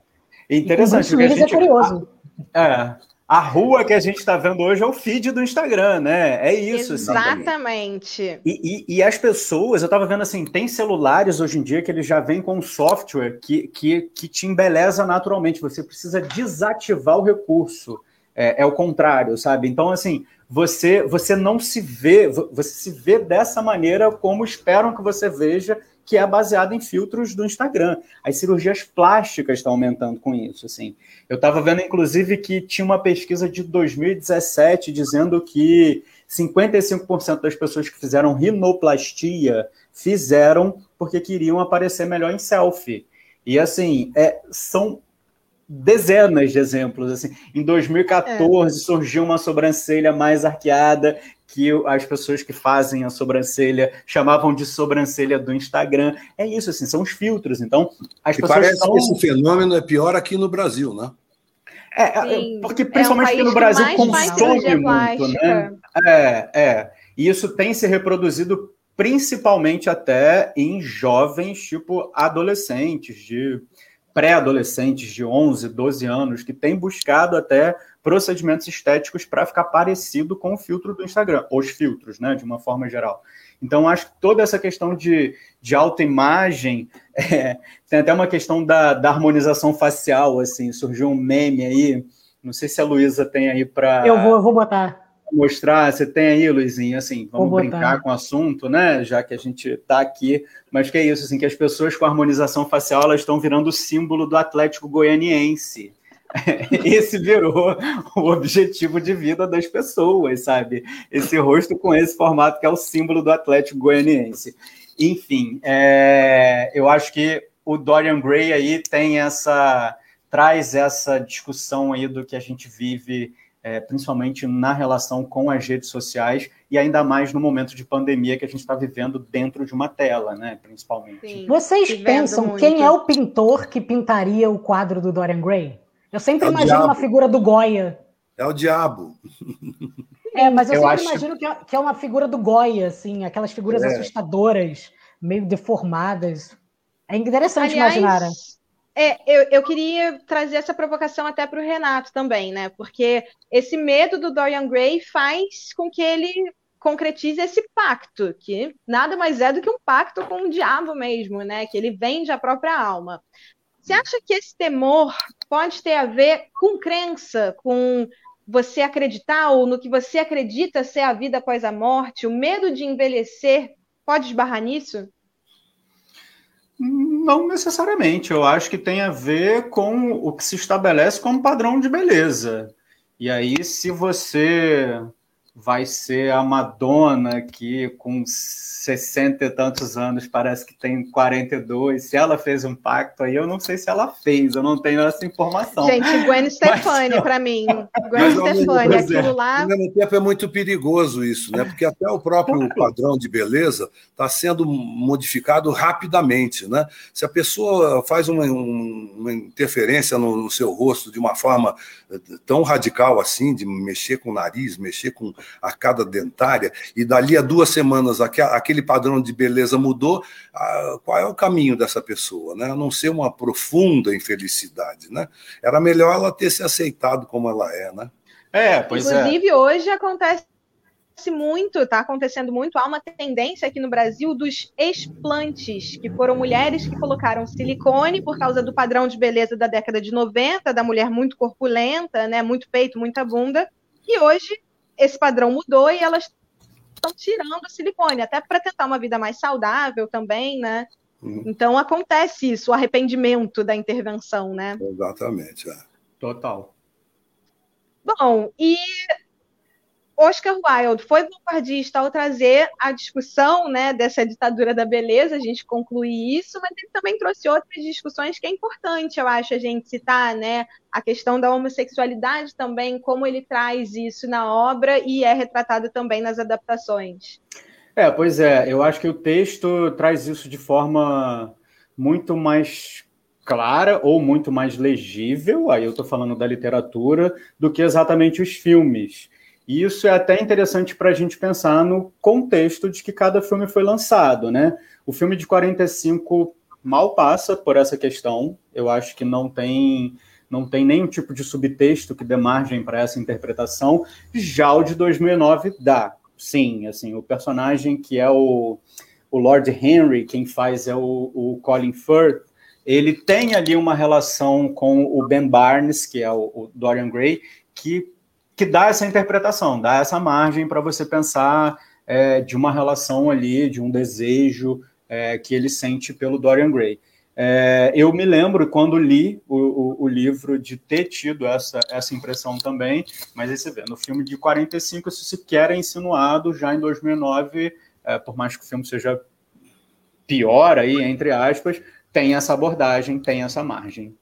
É. Interessante. O gente... é curioso. É, a rua que a gente está vendo hoje é o feed do Instagram, né? É isso. Assim. Exatamente. Assim. E, e, e, as pessoas, eu estava vendo assim, tem celulares hoje em dia que eles já vêm com um software que, que, que te embeleza naturalmente. Você precisa desativar o recurso. É, é o contrário, sabe? Então, assim, você, você não se vê, você se vê dessa maneira como esperam que você veja que é baseado em filtros do Instagram. As cirurgias plásticas estão aumentando com isso. Assim. Eu estava vendo, inclusive, que tinha uma pesquisa de 2017 dizendo que 55% das pessoas que fizeram rinoplastia fizeram porque queriam aparecer melhor em selfie. E assim, é, são dezenas de exemplos. Assim. Em 2014 é. surgiu uma sobrancelha mais arqueada que as pessoas que fazem a sobrancelha chamavam de sobrancelha do Instagram. É isso, assim, são os filtros. Então, as e pessoas. Parece que esse fenômeno é pior aqui no Brasil, né? É, é Sim, porque principalmente é um aqui no Brasil consome muito, né? É, é. E isso tem se reproduzido principalmente até em jovens, tipo adolescentes, de pré-adolescentes de 11, 12 anos que têm buscado até procedimentos estéticos para ficar parecido com o filtro do Instagram, os filtros, né, de uma forma geral. Então, acho que toda essa questão de, de autoimagem, é, tem até uma questão da, da harmonização facial, assim, surgiu um meme aí, não sei se a Luísa tem aí para... Eu vou, eu vou botar mostrar, você tem aí, Luizinho, assim, vamos brincar com o assunto, né? Já que a gente está aqui, mas que é isso, assim, que as pessoas com harmonização facial elas estão virando o símbolo do Atlético Goianiense. Esse virou o objetivo de vida das pessoas, sabe? Esse rosto com esse formato que é o símbolo do Atlético Goianiense. Enfim, é, eu acho que o Dorian Gray aí tem essa traz essa discussão aí do que a gente vive é, principalmente na relação com as redes sociais e ainda mais no momento de pandemia que a gente está vivendo dentro de uma tela, né? Principalmente. Sim, Vocês pensam muito. quem é o pintor que pintaria o quadro do Dorian Gray? Eu sempre é imagino uma figura do Goya. É o diabo. É, mas eu, eu sempre acho... imagino que é, que é, uma figura do Goya, assim, aquelas figuras é. assustadoras, meio deformadas. É interessante Aliás, imaginar. É, eu, eu queria trazer essa provocação até para o Renato também, né? Porque esse medo do Dorian Gray faz com que ele concretize esse pacto, que nada mais é do que um pacto com o diabo mesmo, né? Que ele vende a própria alma. Você acha que esse temor pode ter a ver com crença, com você acreditar ou no que você acredita ser a vida após a morte? O medo de envelhecer pode esbarrar nisso? Não necessariamente. Eu acho que tem a ver com o que se estabelece como padrão de beleza. E aí, se você vai ser a Madonna que com 60 e tantos anos parece que tem 42. Se ela fez um pacto aí, eu não sei se ela fez, eu não tenho essa informação. Gente, Gwen Stefani mas... para mim. Gwen Stefani, aquilo lá. Ao mesmo tempo é muito perigoso isso, né? Porque até o próprio padrão de beleza está sendo modificado rapidamente, né? Se a pessoa faz uma, uma interferência no, no seu rosto de uma forma eh, tão radical assim, de mexer com o nariz, mexer com arcada dentária, e dali a duas semanas aquele padrão de beleza mudou, qual é o caminho dessa pessoa? Né? A não ser uma profunda infelicidade. Né? Era melhor ela ter se aceitado como ela é. Né? É, pois é. Inclusive, é. hoje acontece muito, está acontecendo muito, há uma tendência aqui no Brasil dos explantes, que foram mulheres que colocaram silicone por causa do padrão de beleza da década de 90, da mulher muito corpulenta, né, muito peito, muita bunda, e hoje esse padrão mudou e elas estão tirando o silicone, até para tentar uma vida mais saudável também, né? Uhum. Então acontece isso, o arrependimento da intervenção, né? Exatamente, é. Total. Bom, e Oscar Wilde foi vanguardista ao trazer a discussão né, dessa ditadura da beleza, a gente conclui isso, mas ele também trouxe outras discussões que é importante, eu acho, a gente citar, né? A questão da homossexualidade também, como ele traz isso na obra e é retratado também nas adaptações. É, pois é, eu acho que o texto traz isso de forma muito mais clara ou muito mais legível, aí eu estou falando da literatura, do que exatamente os filmes. E isso é até interessante para a gente pensar no contexto de que cada filme foi lançado, né? O filme de 45 mal passa por essa questão. Eu acho que não tem não tem nenhum tipo de subtexto que dê margem para essa interpretação. Já o de 2009 dá. Sim, assim, o personagem que é o, o Lord Henry, quem faz é o, o Colin Firth, ele tem ali uma relação com o Ben Barnes, que é o, o Dorian Gray, que que dá essa interpretação, dá essa margem para você pensar é, de uma relação ali, de um desejo é, que ele sente pelo Dorian Gray. É, eu me lembro quando li o, o, o, livro de ter tido essa, essa impressão também, mas aí você vê, no filme de 45 isso sequer é insinuado, já em 2009, é, por mais que o filme seja pior aí, entre aspas, tem essa abordagem, tem essa margem.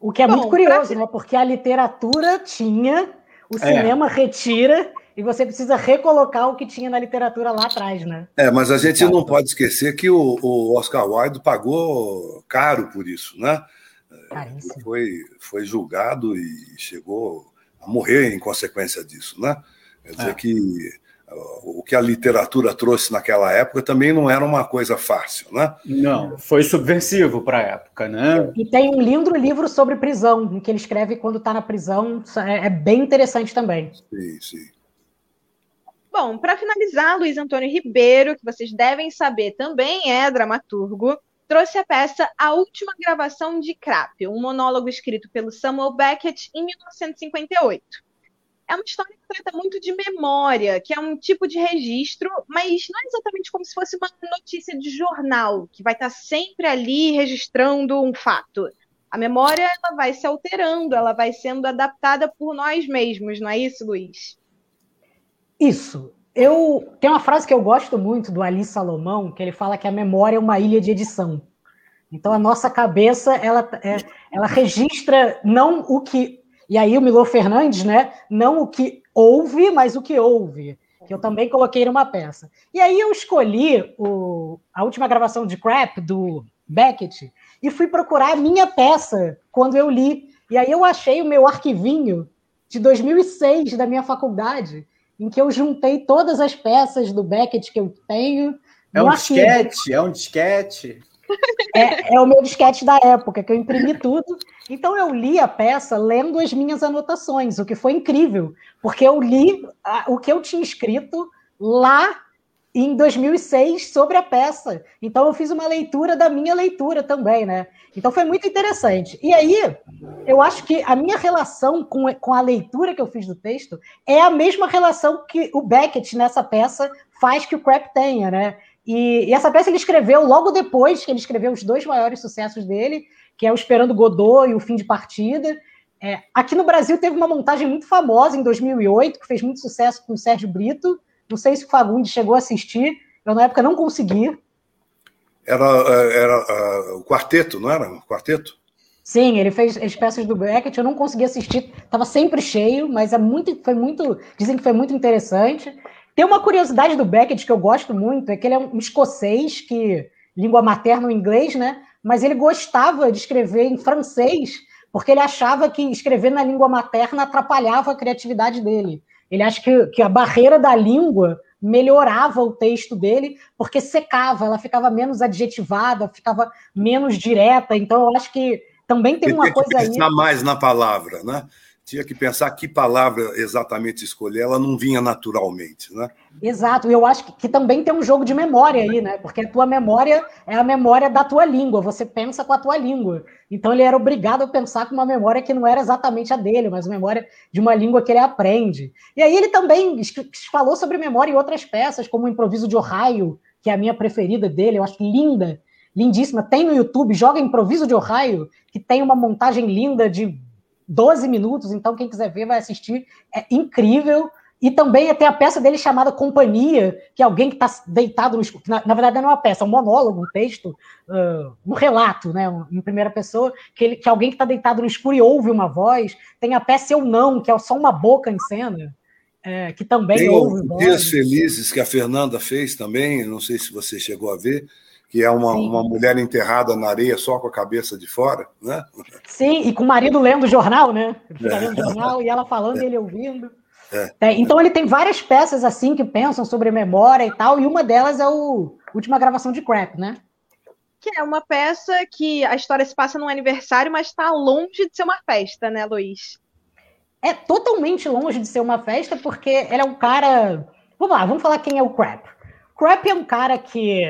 O que é Bom, muito curioso, pra... né? Porque a literatura tinha, o é. cinema retira e você precisa recolocar o que tinha na literatura lá atrás, né? É, mas a gente não pode esquecer que o, o Oscar Wilde pagou caro por isso, né? Caríssimo. Foi, foi julgado e chegou a morrer em consequência disso, né? Quer dizer é. que o que a literatura trouxe naquela época também não era uma coisa fácil, né? Não, foi subversivo para a época, né? E tem um lindo livro sobre prisão, em que ele escreve quando está na prisão, é, é bem interessante também. Sim, sim. Bom, para finalizar, Luiz Antônio Ribeiro, que vocês devem saber também é dramaturgo, trouxe a peça A Última Gravação de Crap, um monólogo escrito pelo Samuel Beckett em 1958 é uma história que trata muito de memória, que é um tipo de registro, mas não é exatamente como se fosse uma notícia de jornal, que vai estar sempre ali registrando um fato. A memória ela vai se alterando, ela vai sendo adaptada por nós mesmos, não é isso, Luiz? Isso. Eu tem uma frase que eu gosto muito do Ali Salomão, que ele fala que a memória é uma ilha de edição. Então a nossa cabeça ela, é, ela registra não o que e aí o Milor Fernandes, né? Não o que houve, mas o que houve, que eu também coloquei numa peça. E aí eu escolhi o, a última gravação de Crap do Beckett e fui procurar a minha peça quando eu li. E aí eu achei o meu arquivinho de 2006 da minha faculdade, em que eu juntei todas as peças do Beckett que eu tenho. É um disquete, é um disquete. É, é, o meu disquete da época, que eu imprimi tudo. Então eu li a peça lendo as minhas anotações, o que foi incrível, porque eu li o que eu tinha escrito lá em 2006 sobre a peça. Então eu fiz uma leitura da minha leitura também, né? Então foi muito interessante. E aí, eu acho que a minha relação com, com a leitura que eu fiz do texto é a mesma relação que o Beckett nessa peça faz que o Crap tenha, né? E, e, essa peça ele escreveu logo depois que ele escreveu os dois maiores sucessos dele, que é o Esperando Godot e o Fim de Partida. É, aqui no Brasil teve uma montagem muito famosa em 2008, que fez muito sucesso com o Sérgio Brito. Não sei se o Fagundes chegou a assistir, eu na época não consegui. Era, era uh, o quarteto, não era? O quarteto? Sim, ele fez as peças do Beckett, eu não consegui assistir, estava sempre cheio, mas é muito, foi muito, dizem que foi muito interessante. Tem uma curiosidade do Beckett que eu gosto muito, é que ele é um escocês que língua materna o inglês, né? Mas ele gostava de escrever em francês, porque ele achava que escrever na língua materna atrapalhava a criatividade dele. Ele acha que, que a barreira da língua melhorava o texto dele, porque secava, ela ficava menos adjetivada, ficava menos direta. Então, eu acho que também tem uma coisa aí. mais na palavra, né? Tinha que pensar que palavra exatamente escolher, ela não vinha naturalmente, né? Exato, e eu acho que, que, também tem um jogo de memória aí, né? Porque a tua memória é a memória da tua língua, você pensa com a tua língua. Então ele era obrigado a pensar com uma memória que não era exatamente a dele, mas uma memória de uma língua que ele aprende. E aí ele também falou sobre memória em outras peças, como o Improviso de Ohio, que é a minha preferida dele, eu acho linda, lindíssima. Tem no YouTube, joga Improviso de Ohio, que tem uma montagem linda de 12 minutos, então quem quiser ver vai assistir, é incrível. E também tem a peça dele chamada Companhia, que é alguém que está deitado no escuro. Na, na, verdade, não é uma peça, é um monólogo, um texto, uh, um relato, né, em primeira pessoa, que, ele, que é alguém que está deitado no escuro e ouve uma voz. Tem a peça Eu Não, que é só uma boca em cena, é, que também tem ouve voz. Dias Felizes, que a Fernanda fez também, não sei se você chegou a ver que é uma, uma mulher enterrada na areia só com a cabeça de fora, né? Sim, e com o marido lendo o jornal, né? Ele fica é. lendo o jornal e ela falando é. e ele ouvindo. É. é. então ele tem várias peças assim que pensam sobre memória e tal, e uma delas é o última gravação de Crap, né? Que é uma peça que a história se passa num aniversário, mas está longe de ser uma festa, né, Luiz? É totalmente longe de ser uma festa, porque ele é um cara. Vamos lá, vamos falar quem é o Crap. Crap é um cara que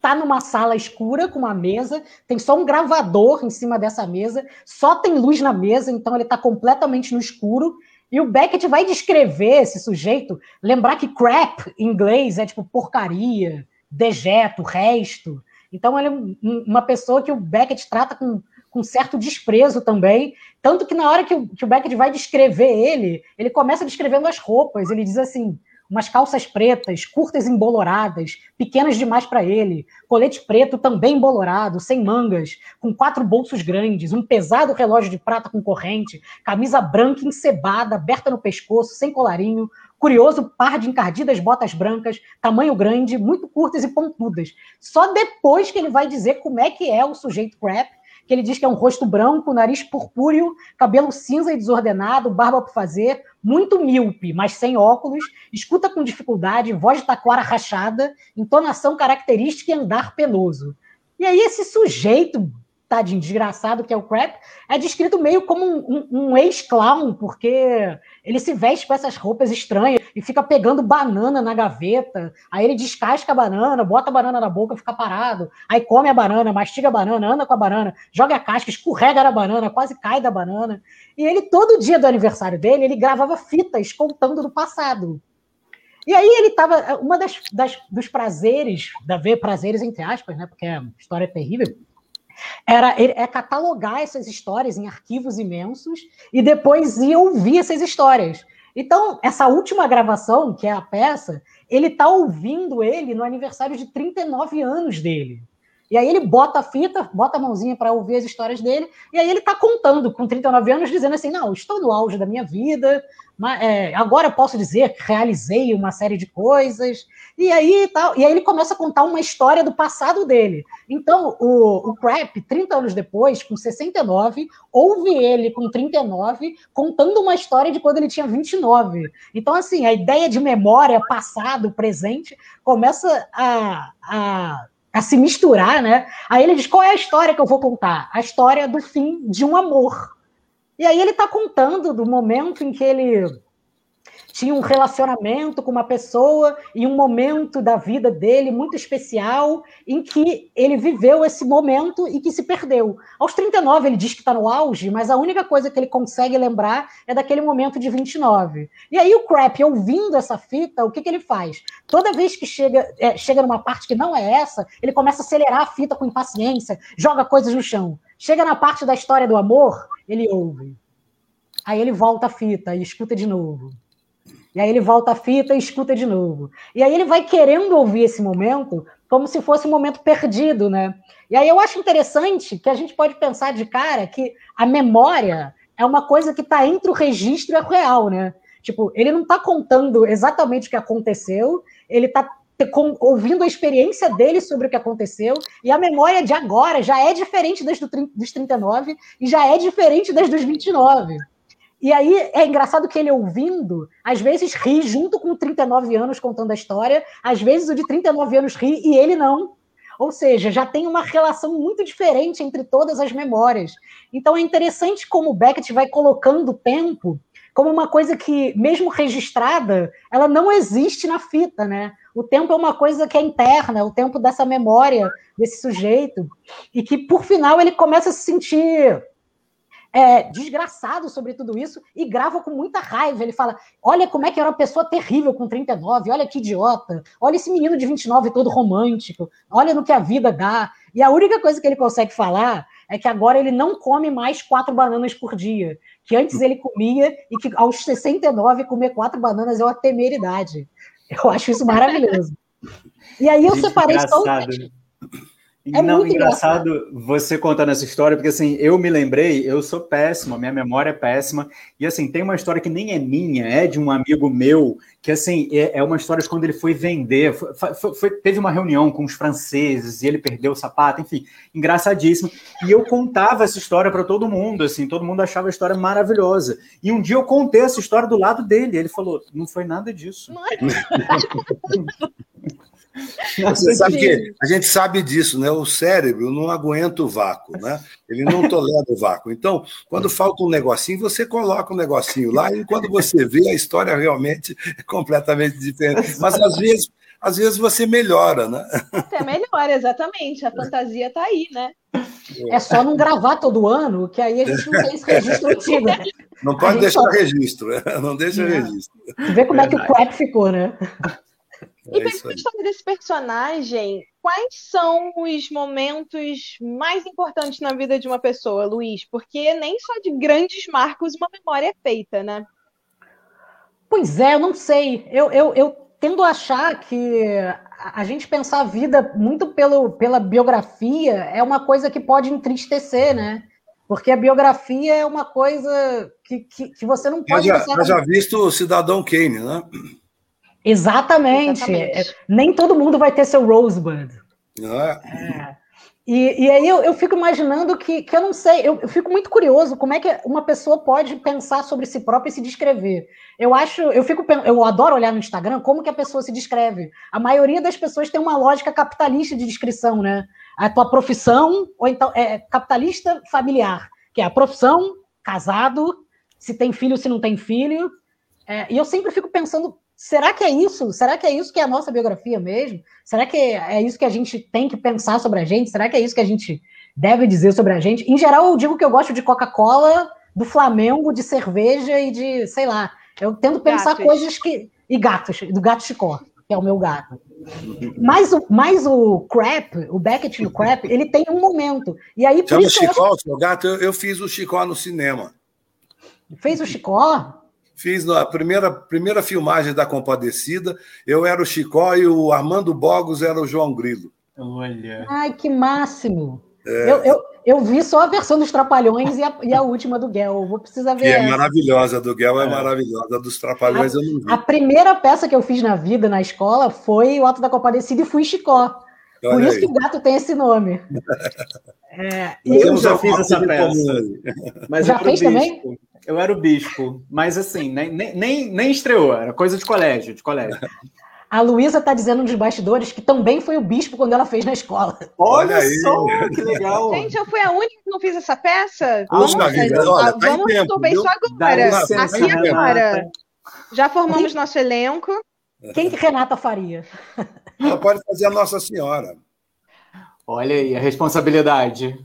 tá numa sala escura com uma mesa, tem só um gravador em cima dessa mesa, só tem luz na mesa, então ele está completamente no escuro. E o Beckett vai descrever esse sujeito, lembrar que crap em inglês é tipo porcaria, dejeto, resto. Então ele é uma pessoa que o Beckett trata com, com certo desprezo também, tanto que na hora que o, que o Beckett vai descrever ele, ele começa descrevendo as roupas, ele diz assim: umas calças pretas, curtas emboloradas, pequenas demais para ele, colete preto também embolorado, sem mangas, com quatro bolsos grandes, um pesado relógio de prata com corrente, camisa branca encebada, aberta no pescoço, sem colarinho, curioso par de encardidas botas brancas, tamanho grande, muito curtas e pontudas. Só depois que ele vai dizer como é que é o sujeito crap, que ele diz que é um rosto branco, nariz purpúreo, cabelo cinza e desordenado, barba por fazer, muito míope, mas sem óculos, escuta com dificuldade, voz de taquara rachada, entonação característica e andar penoso. E aí esse sujeito tadinho, desgraçado que é o Crap, é descrito meio como um, um, um ex-clown, porque ele se veste com essas roupas estranhas e fica pegando banana na gaveta, aí ele descasca a banana, bota a banana na boca, fica parado, aí come a banana, mastiga a banana, anda com a banana, joga a casca, escorrega na banana, quase cai da banana. E ele, todo dia do aniversário dele, ele gravava fitas contando do passado. E aí ele estava. Uma das, das, dos prazeres, da ver prazeres entre aspas, né? Porque a história é terrível era é catalogar essas histórias em arquivos imensos e depois ir ouvir essas histórias. Então, essa última gravação, que é a peça, ele está ouvindo ele no aniversário de 39 anos dele. E aí ele bota a fita, bota a mãozinha para ouvir as histórias dele, e aí ele está contando com 39 anos, dizendo assim: não, estou no auge da minha vida, mas, é, agora posso dizer que realizei uma série de coisas, e aí tal. E aí ele começa a contar uma história do passado dele. Então, o, o Crap, 30 anos depois, com 69, ouve ele com 39, contando uma história de quando ele tinha 29. Então, assim, a ideia de memória, passado, presente, começa a, a a se misturar, né? Aí ele diz: qual é a história que eu vou contar? A história do fim de um amor. E aí ele está contando do momento em que ele tinha um relacionamento com uma pessoa e um momento da vida dele muito especial em que ele viveu esse momento e que se perdeu. Aos 39 ele diz que está no auge, mas a única coisa que ele consegue lembrar é daquele momento de 29. E aí o Crap, ouvindo essa fita, o que, que ele faz? Toda vez que chega, é, chega numa parte que não é essa, ele começa a acelerar a fita com impaciência, joga coisas no chão. Chega na parte da história do amor, ele ouve. Aí ele volta a fita e escuta de novo. E aí ele volta a fita e escuta de novo. E aí ele vai querendo ouvir esse momento como se fosse um momento perdido, né? E aí eu acho interessante que a gente pode pensar de cara que a memória é uma coisa que está entre o registro e o real, né? Tipo, ele não está contando exatamente o que aconteceu, ele está ouvindo a experiência dele sobre o que aconteceu, e a memória de agora já é diferente das do, dos 39 e já é diferente das dos 29. E aí é engraçado que ele ouvindo, às vezes ri junto com 39 anos contando a história, às vezes o de 39 anos ri e ele não. Ou seja, já tem uma relação muito diferente entre todas as memórias. Então é interessante como Beckett vai colocando o tempo como uma coisa que, mesmo registrada, ela não existe na fita, né? O tempo é uma coisa que é interna, o tempo dessa memória desse sujeito, e que, por final, ele começa a se sentir é, desgraçado sobre tudo isso e grava com muita raiva. Ele fala: Olha como é que era uma pessoa terrível com 39, olha que idiota, olha esse menino de 29 todo romântico, olha no que a vida dá. E a única coisa que ele consegue falar é que agora ele não come mais quatro bananas por dia, que antes ele comia e que aos 69 comer quatro bananas é uma temeridade. Eu acho isso maravilhoso. E aí eu separei só. É não, engraçado, engraçado, você contando essa história, porque assim, eu me lembrei, eu sou péssima, minha memória é péssima, e assim, tem uma história que nem é minha, é de um amigo meu, que assim, é, é uma história de quando ele foi vender, foi, foi, foi, teve uma reunião com os franceses, e ele perdeu o sapato, enfim, engraçadíssimo, e eu contava essa história para todo mundo, assim, todo mundo achava a história maravilhosa, e um dia eu contei essa história do lado dele, ele falou, não foi nada disso. Não é. Você sabe que a gente sabe disso, né? O cérebro não aguenta o vácuo, né? Ele não tolera o vácuo. Então, quando falta um negocinho, você coloca um negocinho lá e quando você vê a história realmente é completamente diferente. Mas às vezes, às vezes você melhora, né? Até melhora, exatamente. A fantasia está aí, né? É só não gravar todo ano, que aí a gente não tem esse registro antigo. Não pode deixar só... registro, né? não deixa registro. Vê como é que o Crap ficou, né? É e pela história desse personagem, quais são os momentos mais importantes na vida de uma pessoa, Luiz? Porque nem só de grandes marcos uma memória é feita, né? Pois é, eu não sei. Eu, eu, eu tendo a achar que a gente pensar a vida muito pelo, pela biografia é uma coisa que pode entristecer, né? Porque a biografia é uma coisa que, que, que você não pode. Eu já, eu já visto o Cidadão Kane, né? Exatamente. Exatamente. Nem todo mundo vai ter seu Rosebud. É. E, e aí eu, eu, fico imaginando que, que eu não sei, eu, eu, fico muito curioso como é que uma pessoa pode pensar sobre si própria e se descrever. Eu acho, eu fico, eu adoro olhar no Instagram como que a pessoa se descreve. A maioria das pessoas tem uma lógica capitalista de descrição, né? A tua profissão, ou então é capitalista familiar, que é a profissão, casado, se tem filho, se não tem filho. É, e eu sempre fico pensando será que é isso? Será que é isso que é a nossa biografia mesmo? Será que é isso que a gente tem que pensar sobre a gente? Será que é isso que a gente deve dizer sobre a gente? Em geral, eu digo que eu gosto de Coca-Cola, do Flamengo, de cerveja e de, sei lá, eu tento pensar gatos. coisas que. E gatos, do gato Chicó, que é o meu gato. Mas o, mas o Crap, o Beckett no Crap, ele tem um momento. E aí, Chama o Chicó, acho... seu gato? Eu, eu fiz o Chicó no cinema. Fez o Chicó? Fiz na primeira, primeira filmagem da Compadecida, eu era o Chicó e o Armando Bogos era o João Grilo. Olha. Ai, que máximo! É. Eu, eu, eu vi só a versão dos Trapalhões e a, e a última do Guel. Vou precisar ver. Que é maravilhosa, do Guel é, é maravilhosa. A dos Trapalhões a, eu não vi. A primeira peça que eu fiz na vida, na escola, foi o Alto da Compadecida e fui Chicó. Olha Por isso aí. que o gato tem esse nome. é, eu já fiz essa peça. Mas já fez também? Eu era o bispo, mas assim, nem, nem, nem estreou, era coisa de colégio, de colégio. A Luísa está dizendo nos bastidores que também foi o bispo quando ela fez na escola. Olha, Olha só, que legal. Gente, eu fui a única que não fiz essa peça. vamos vida, olha, tá vamos resolver isso agora. Aqui agora. Já formamos nosso elenco. Quem que Renata faria? Ela pode fazer a Nossa Senhora. Olha aí, a responsabilidade.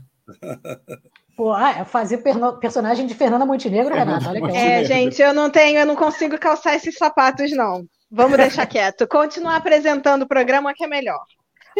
Pô, ah, é fazer personagem de Fernanda Montenegro, Renata. Olha que é, gente, eu não tenho, eu não consigo calçar esses sapatos, não. Vamos deixar quieto. Continuar apresentando o programa que é melhor.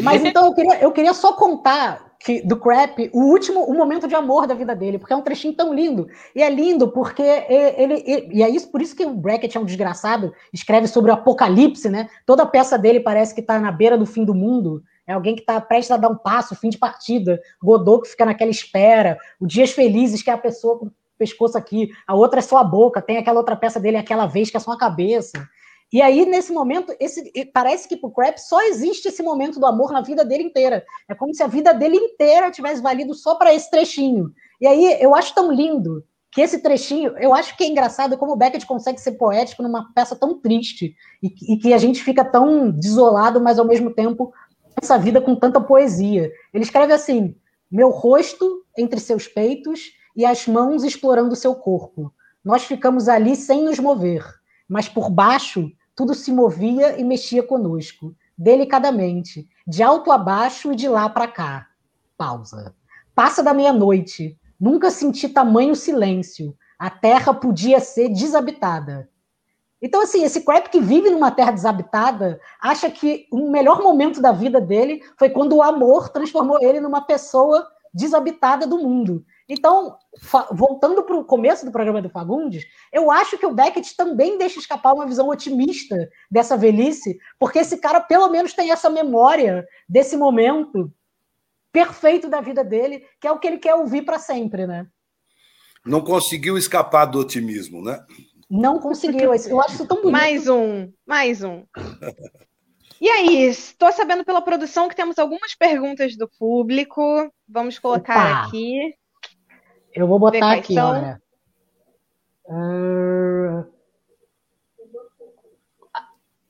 Mas então eu queria, eu queria só contar que, do Crap, o último, o momento de amor da vida dele, porque é um trechinho tão lindo. E é lindo porque ele, ele e é isso por isso que o Brackett é um desgraçado, escreve sobre o apocalipse, né? Toda a peça dele parece que está na beira do fim do mundo. É alguém que está prestes a dar um passo, fim de partida. Godot que fica naquela espera. O Dias Felizes, que é a pessoa com o pescoço aqui. A outra é só a boca. Tem aquela outra peça dele, aquela vez, que é só a cabeça. E aí, nesse momento, esse, parece que para o só existe esse momento do amor na vida dele inteira. É como se a vida dele inteira tivesse valido só para esse trechinho. E aí, eu acho tão lindo que esse trechinho, eu acho que é engraçado como o Beckett consegue ser poético numa peça tão triste e, e que a gente fica tão desolado, mas ao mesmo tempo essa vida com tanta poesia. Ele escreve assim: meu rosto entre seus peitos e as mãos explorando seu corpo. Nós ficamos ali sem nos mover, mas por baixo tudo se movia e mexia conosco, delicadamente, de alto a baixo e de lá para cá. Pausa. Passa da meia-noite. Nunca senti tamanho silêncio. A terra podia ser desabitada. Então, assim, esse Crap que vive numa terra desabitada acha que o melhor momento da vida dele foi quando o amor transformou ele numa pessoa desabitada do mundo. Então, voltando para o começo do programa do Fagundes, eu acho que o Beckett também deixa escapar uma visão otimista dessa velhice, porque esse cara pelo menos tem essa memória desse momento perfeito da vida dele, que é o que ele quer ouvir para sempre, né? Não conseguiu escapar do otimismo, né? Não conseguiu. Eu acho isso tão bonito. Mais um, mais um. E aí, estou sabendo pela produção que temos algumas perguntas do público. Vamos colocar Opa. aqui. Eu vou botar aqui, olha. Uh...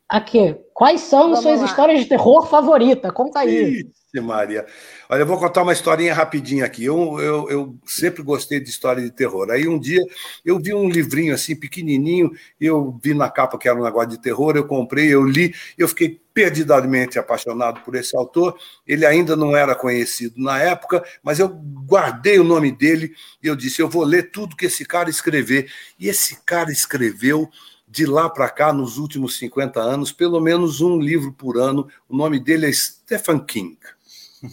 Aqui, quais são Vamos suas lá. histórias de terror favorita? Conta aí. Ixi, Maria. Olha, eu vou contar uma historinha rapidinha aqui. Eu, eu, eu, sempre gostei de história de terror. Aí um dia eu vi um livrinho assim, pequenininho, eu vi na capa que era um negócio de terror, eu comprei, eu li, eu fiquei perdidamente apaixonado por esse autor. Ele ainda não era conhecido na época, mas eu guardei o nome dele e eu disse: eu vou ler tudo que esse cara escrever. E esse cara escreveu de lá para cá, nos últimos 50 anos, pelo menos um livro por ano. O nome dele é Stephen King.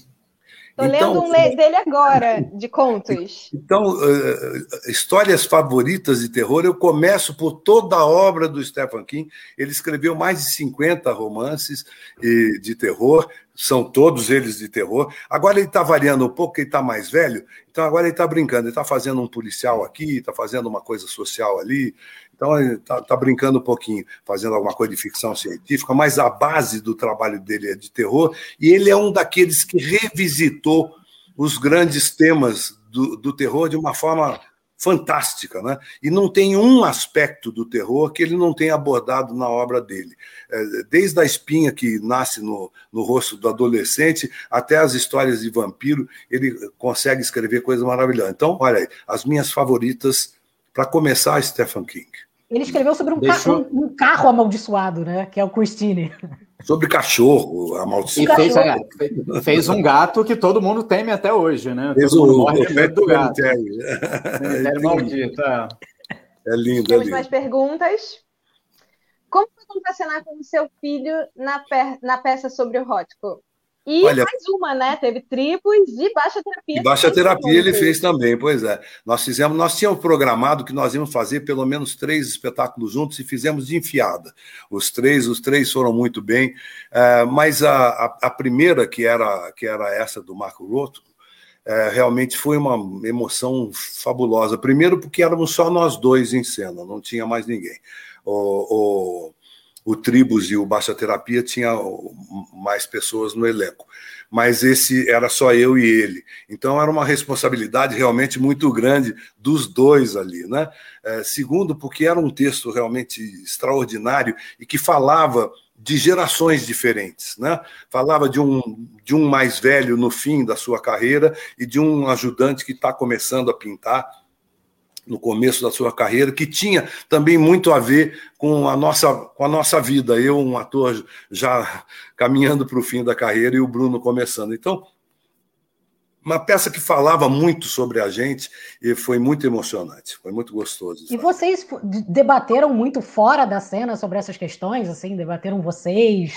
Estou então, lendo um dele agora, de contos. Então, uh, histórias favoritas de terror, eu começo por toda a obra do Stephen King. Ele escreveu mais de 50 romances de terror, são todos eles de terror. Agora ele está variando um pouco, ele está mais velho, então agora ele está brincando, ele está fazendo um policial aqui, está fazendo uma coisa social ali, então, ele está tá brincando um pouquinho, fazendo alguma coisa de ficção científica, mas a base do trabalho dele é de terror, e ele é um daqueles que revisitou os grandes temas do, do terror de uma forma fantástica, né? E não tem um aspecto do terror que ele não tenha abordado na obra dele. É, desde a espinha que nasce no, no rosto do adolescente até as histórias de vampiro, ele consegue escrever coisas maravilhosas. Então, olha aí, as minhas favoritas, para começar, Stephen King. Ele escreveu sobre um, Deixou... ca um, um, carro amaldiçoado, né? Que é o Christine. Sobre cachorro amaldiçoado. E fez, é, fez, um gato que todo mundo teme até hoje, né? Fez todo o, morre de medo do gato. É maldito. É, é lindo, Temos é lindo. mais perguntas. Como foi contracenar com o seu filho na, pe na peça sobre o Rótico? E Olha, mais uma, né? Teve tribos e baixa terapia. E baixa terapia ele fez também, pois é. Nós fizemos, nós tínhamos programado que nós íamos fazer pelo menos três espetáculos juntos e fizemos de enfiada. Os três, os três foram muito bem. É, mas a, a, a, primeira, que era, que era essa do Marco Roto, é, realmente foi uma emoção fabulosa. Primeiro, porque éramos só nós dois em cena, não tinha mais ninguém. O, o o Tribus e o Baixa Terapia tinha mais pessoas no elenco, mas esse era só eu e ele. Então era uma responsabilidade realmente muito grande dos dois ali, né? É, segundo, porque era um texto realmente extraordinário e que falava de gerações diferentes, né? Falava de um de um mais velho no fim da sua carreira e de um ajudante que está começando a pintar no começo da sua carreira, que tinha também muito a ver com a nossa, com a nossa vida. Eu, um ator já caminhando para o fim da carreira, e o Bruno começando. Então, uma peça que falava muito sobre a gente e foi muito emocionante, foi muito gostoso. E vocês debateram muito fora da cena sobre essas questões, assim, debateram vocês?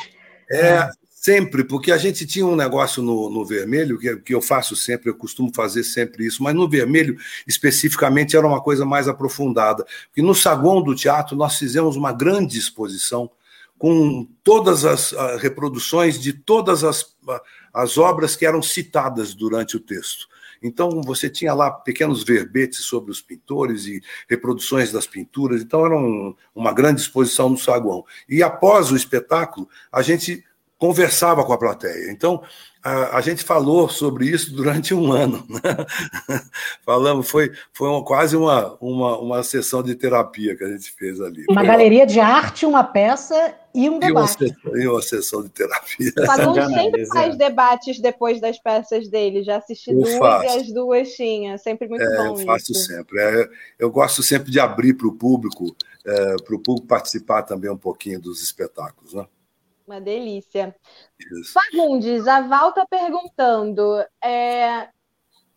É, Sempre, porque a gente tinha um negócio no, no vermelho, que, que eu faço sempre, eu costumo fazer sempre isso, mas no vermelho, especificamente, era uma coisa mais aprofundada. Porque no saguão do teatro nós fizemos uma grande exposição com todas as uh, reproduções de todas as, uh, as obras que eram citadas durante o texto. Então, você tinha lá pequenos verbetes sobre os pintores e reproduções das pinturas. Então, era um, uma grande exposição no saguão. E após o espetáculo, a gente conversava com a plateia. Então, a, a, gente falou sobre isso durante um ano. Né? Falamos, foi, foi uma, quase uma, uma, uma sessão de terapia que a gente fez ali. Uma foi galeria uma... de arte, uma peça e um debate. E uma, sessão, e uma sessão de terapia. Fagum sempre faz é. debates depois das peças dele. Já assisti eu duas faço. e as duas tinha. Sempre muito é, bom. Eu faço isso. sempre. É, eu gosto sempre de abrir para o público, é, para o público participar também um pouquinho dos espetáculos. Né? Uma delícia. Isso. Fagundes, a Val está perguntando: é,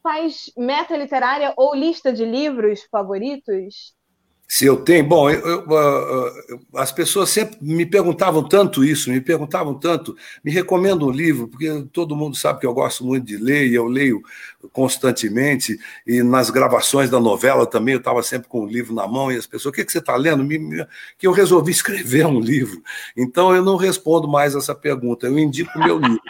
faz meta literária ou lista de livros favoritos? Se eu tenho. Bom, eu, eu, uh, as pessoas sempre me perguntavam tanto isso, me perguntavam tanto. Me recomendo um livro, porque todo mundo sabe que eu gosto muito de ler e eu leio constantemente. E nas gravações da novela também eu estava sempre com o livro na mão e as pessoas, o que, que você está lendo? Me, me, que eu resolvi escrever um livro. Então eu não respondo mais essa pergunta, eu indico o meu livro.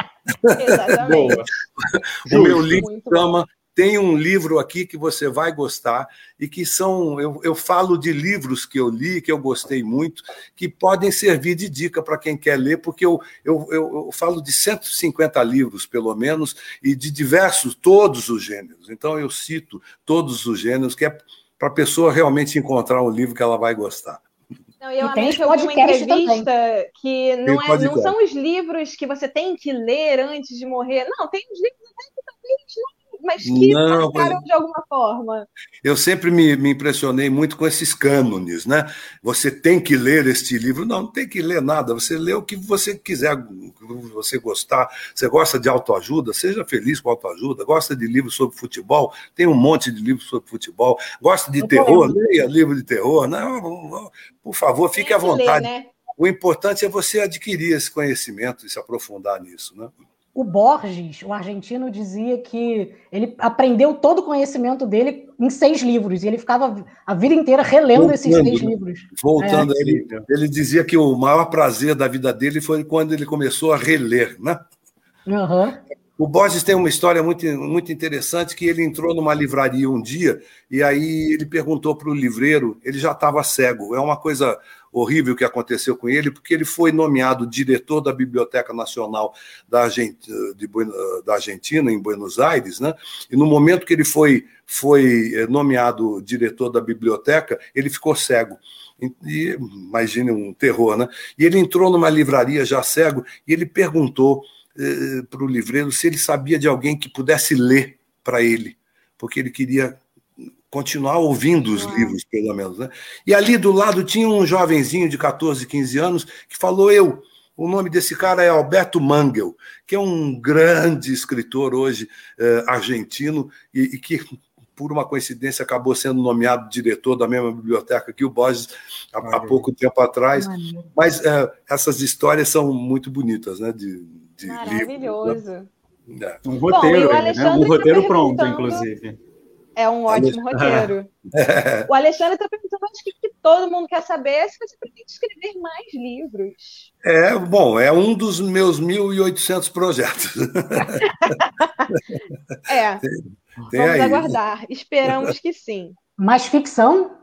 Exatamente. o meu livro chama tem um livro aqui que você vai gostar e que são. Eu, eu falo de livros que eu li, que eu gostei muito, que podem servir de dica para quem quer ler, porque eu, eu, eu, eu, falo de 150 livros, pelo menos, e de diversos, todos os gêneros. Então, eu cito todos os gêneros, que é para a pessoa realmente encontrar um livro que ela vai gostar. Não, eu amei que eu uma entrevista também. que não, é, não são os livros que você tem que ler antes de morrer. Não, tem os livros até que talvez não mas que não, marcaram de alguma forma. Eu sempre me, me, impressionei muito com esses cânones, né? Você tem que ler este livro. Não, não tem que ler nada. Você lê o que você quiser, o que você gostar. Você gosta de autoajuda? Seja feliz com autoajuda. Gosta de livros sobre futebol? Tem um monte de livros sobre futebol. Gosta de Eu terror? Leia livro de terror. Não, por favor, fique à vontade. Ler, né? O importante é você adquirir esse conhecimento e se aprofundar nisso, né? O Borges, o argentino, dizia que ele aprendeu todo o conhecimento dele em seis livros, e ele ficava a vida inteira relendo Voltando, esses seis livros. Voltando, é. ele, ele dizia que o maior prazer da vida dele foi quando ele começou a reler, né? Uhum. O Borges tem uma história muito, muito interessante que ele entrou numa livraria um dia e aí ele perguntou para o livreiro, ele já estava cego. É uma coisa horrível que aconteceu com ele, porque ele foi nomeado diretor da Biblioteca Nacional da Argentina, em Buenos Aires, né? E no momento que ele foi, foi eh, nomeado diretor da biblioteca, ele ficou cego. E, imagine um terror, né? E ele entrou numa livraria já cego e ele perguntou eh, para o livreiro se ele sabia de alguém que pudesse ler para ele, porque ele queria continuar ouvindo os livros, pelo menos. Né? E ali do lado tinha um jovenzinho de 14, 15 anos que falou eu. O nome desse cara é Alberto Mangel, que é um grande escritor hoje eh, argentino e, e, que, por uma coincidência, acabou sendo nomeado diretor da mesma biblioteca que o Borges há, há pouco tempo atrás. Mas eh, essas histórias são muito bonitas, né? De, de Maravilhoso. Livros, né? Um roteiro, Bom, aí, né? um roteiro tá pronto, inclusive. É um ótimo roteiro. o Alexandre está perguntando, acho que, que todo mundo quer saber se você pretende escrever mais livros. É, bom, é um dos meus 1.800 projetos. é, tem, tem vamos aí. aguardar. Esperamos que sim. Mais ficção?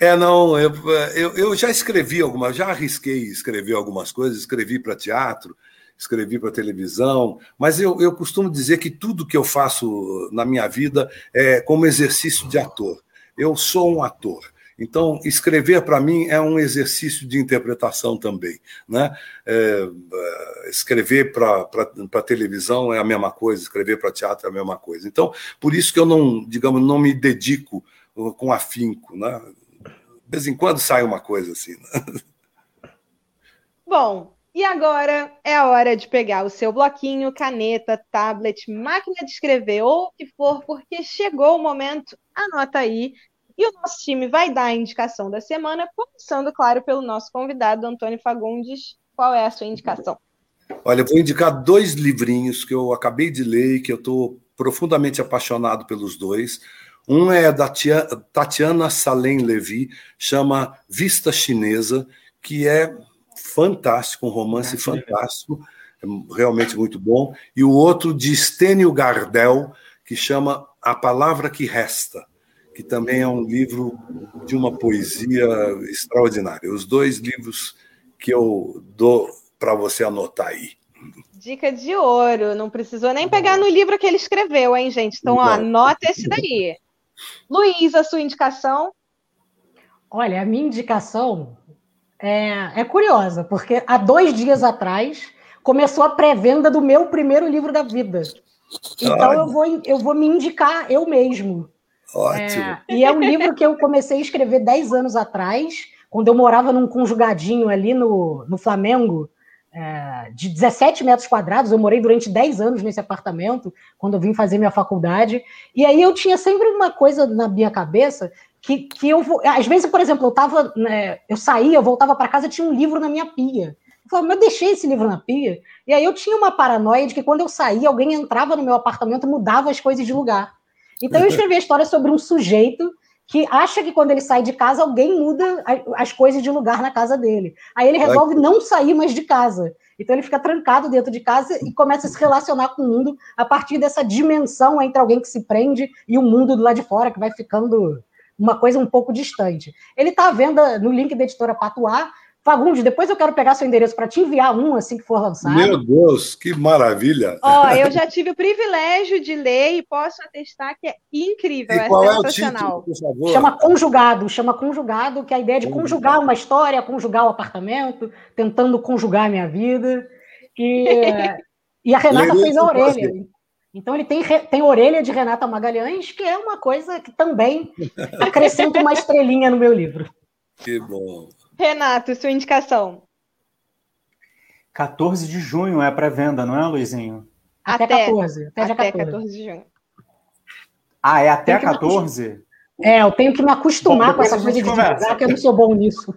É, não, eu, eu, eu já escrevi algumas, já arrisquei escrever algumas coisas, escrevi para teatro, escrevi para televisão, mas eu, eu costumo dizer que tudo que eu faço na minha vida é como exercício de ator. Eu sou um ator. Então, escrever para mim é um exercício de interpretação também. Né? É, é escrever para televisão é a mesma coisa, escrever para teatro é a mesma coisa. Então, por isso que eu não, digamos, não me dedico com afinco. Né? De vez em quando sai uma coisa assim. Né? Bom, e agora é a hora de pegar o seu bloquinho, caneta, tablet, máquina de escrever ou o que for, porque chegou o momento, anota aí. E o nosso time vai dar a indicação da semana, começando, claro, pelo nosso convidado, Antônio Fagundes. Qual é a sua indicação? Olha, eu vou indicar dois livrinhos que eu acabei de ler e que eu estou profundamente apaixonado pelos dois. Um é da Tatiana Salem Levy, chama Vista Chinesa, que é fantástico, um romance fantástico, é realmente muito bom. E o outro de Stênio Gardel, que chama A Palavra que Resta, que também é um livro de uma poesia extraordinária. Os dois livros que eu dou para você anotar aí. Dica de ouro, não precisou nem pegar no livro que ele escreveu, hein, gente? Então, ó, anota esse daí. Luiz, a sua indicação? Olha, a minha indicação é, é curiosa, porque há dois dias atrás começou a pré-venda do meu primeiro livro da vida. Então eu vou, eu vou me indicar eu mesmo. Ótimo. É, e é um livro que eu comecei a escrever 10 anos atrás, quando eu morava num conjugadinho ali no, no Flamengo, é, de 17 metros quadrados. Eu morei durante 10 anos nesse apartamento, quando eu vim fazer minha faculdade. E aí eu tinha sempre uma coisa na minha cabeça que, que eu às vezes, por exemplo, eu tava, né, eu saía, eu voltava para casa, tinha um livro na minha pia. Eu falava, mas eu deixei esse livro na pia. E aí eu tinha uma paranoia de que quando eu saía, alguém entrava no meu apartamento e mudava as coisas de lugar. Então eu escrevi a história sobre um sujeito que acha que quando ele sai de casa, alguém muda as coisas de lugar na casa dele. Aí ele resolve não sair mais de casa. Então ele fica trancado dentro de casa e começa a se relacionar com o mundo a partir dessa dimensão entre alguém que se prende e o mundo do lado de fora que vai ficando uma coisa um pouco distante. Ele está à venda no link da editora Patuá. Fagundes, depois eu quero pegar seu endereço para te enviar um assim que for lançado. Meu Deus, que maravilha! Ó, eu já tive o privilégio de ler e posso atestar que é incrível, e é qual sensacional. É o título, por favor? Chama Conjugado, chama Conjugado, que é a ideia de conjugar uma história, conjugar o apartamento, tentando conjugar a minha vida. E, e a Renata fez a orelha. Então ele tem, tem orelha de Renata Magalhães, que é uma coisa que também acrescenta uma estrelinha no meu livro. Que bom. Renato, sua indicação. 14 de junho é para venda, não é, Luizinho? Até, até 14. Até, até 14. 14 de junho. Ah, é até 14? É, eu tenho que me acostumar Bom, com essa coisa de devagar, que eu não sou bom nisso.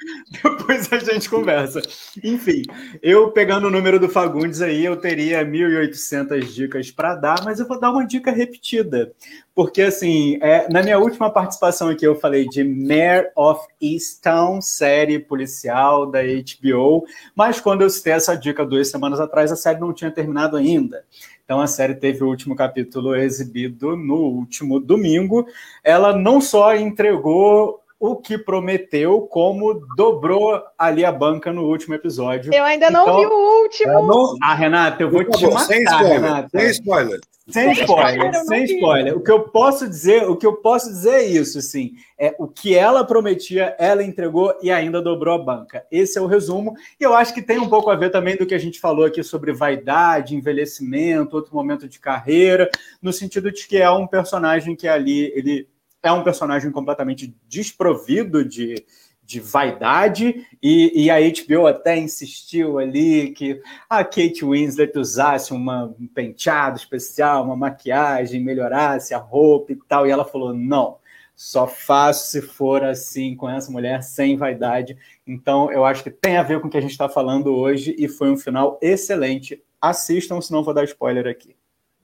Depois a gente conversa. Enfim, eu pegando o número do Fagundes aí, eu teria 1.800 dicas para dar, mas eu vou dar uma dica repetida. Porque, assim, é, na minha última participação aqui, eu falei de Mayor of Easttown, série policial da HBO, mas quando eu citei essa dica duas semanas atrás, a série não tinha terminado ainda. Então a série teve o último capítulo exibido no último domingo. Ela não só entregou o que prometeu, como dobrou ali a banca no último episódio. Eu ainda não então, vi o último. Não... Ah, Renata, eu vou te matar, sem spoiler, Renata. Sem spoiler. Sem spoiler, sem spoiler. O que eu posso dizer, o que eu posso dizer é isso, assim, é o que ela prometia, ela entregou e ainda dobrou a banca. Esse é o resumo. E eu acho que tem um pouco a ver também do que a gente falou aqui sobre vaidade, envelhecimento, outro momento de carreira, no sentido de que é um personagem que ali ele é um personagem completamente desprovido de, de vaidade, e, e, a HBO até insistiu ali que a Kate Winslet usasse uma, um penteado especial, uma maquiagem, melhorasse a roupa e tal, e ela falou: não, só faço se for assim com essa mulher sem vaidade. Então, eu acho que tem a ver com o que a gente está falando hoje, e foi um final excelente. Assistam, senão vou dar spoiler aqui.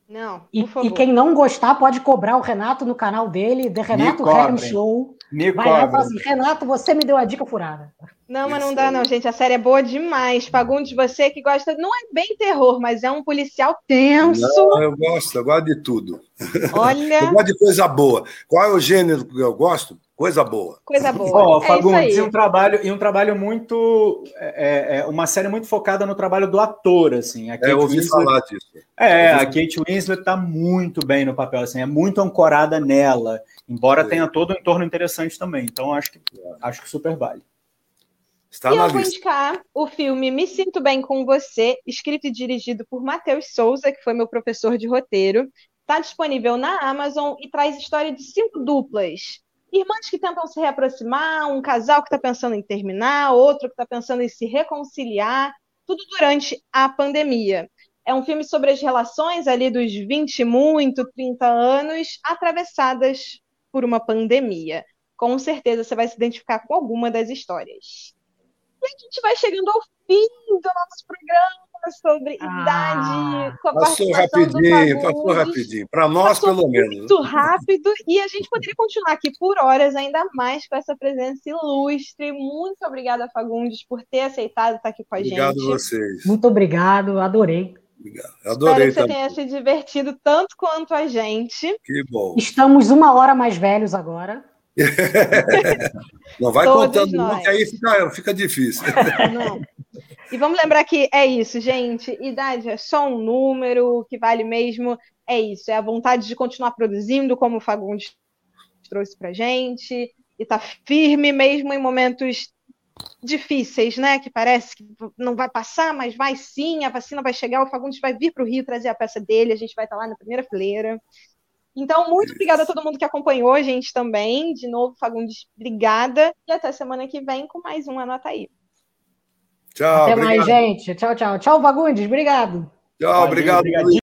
Não, e, e, quem não gostar pode cobrar o Renato no canal dele, The Renato Herm Show. Me Vai lá e fala assim, Renato, você me deu a dica furada. Não, mas não dá não, gente. A série é boa demais. Fagundes, você que gosta, não é bem terror, mas é um policial tenso. Não, eu gosto, eu gosto de tudo. Olha... Eu gosto de coisa boa. Qual é o gênero que eu gosto? Coisa boa. Coisa boa. Oh, Fagundes, é e um trabalho e um trabalho muito é, é, é, uma série muito focada no trabalho do ator, assim. A Kate é, eu ouvi Winslet, falar disso. É, a Kate Winslet está muito bem no papel, assim, é muito ancorada nela, embora é. tenha todo um entorno interessante também. Então acho que acho que super vale. Está e eu lista. vou indicar o filme Me Sinto Bem com Você, escrito e dirigido por Matheus Souza, que foi meu professor de roteiro. Está disponível na Amazon e traz história de cinco duplas irmãs que tentam se reaproximar, um casal que está pensando em terminar, outro que está pensando em se reconciliar, tudo durante a pandemia. É um filme sobre as relações ali dos 20 muito, 30 anos, atravessadas por uma pandemia. Com certeza você vai se identificar com alguma das histórias. E a gente vai chegando ao fim do nosso programa sobre ah, idade, com a passou rapidinho, passou rapidinho. Para nós, passou pelo menos. Muito rápido. E a gente poderia continuar aqui por horas, ainda mais com essa presença ilustre. Muito obrigada, Fagundes, por ter aceitado estar aqui com a obrigado gente. Obrigado a vocês. Muito obrigado, adorei. Obrigado. Adorei Espero que você também. tenha se divertido tanto quanto a gente. Que bom. Estamos uma hora mais velhos agora. não vai Todos contando nós. que aí fica, fica difícil. Não. E vamos lembrar que é isso, gente. Idade é só um número, o que vale mesmo é isso. É a vontade de continuar produzindo, como o Fagundes trouxe pra gente, e tá firme mesmo em momentos difíceis, né? Que parece que não vai passar, mas vai sim, a vacina vai chegar, o Fagundes vai vir para o Rio trazer a peça dele, a gente vai estar lá na primeira fileira. Então, muito obrigada a todo mundo que acompanhou a gente também. De novo, Fagundes, obrigada. E até semana que vem com mais um Anota aí. Tchau. Até obrigado. mais, gente. Tchau, tchau. Tchau, Fagundes. Obrigado. Tchau, obrigado.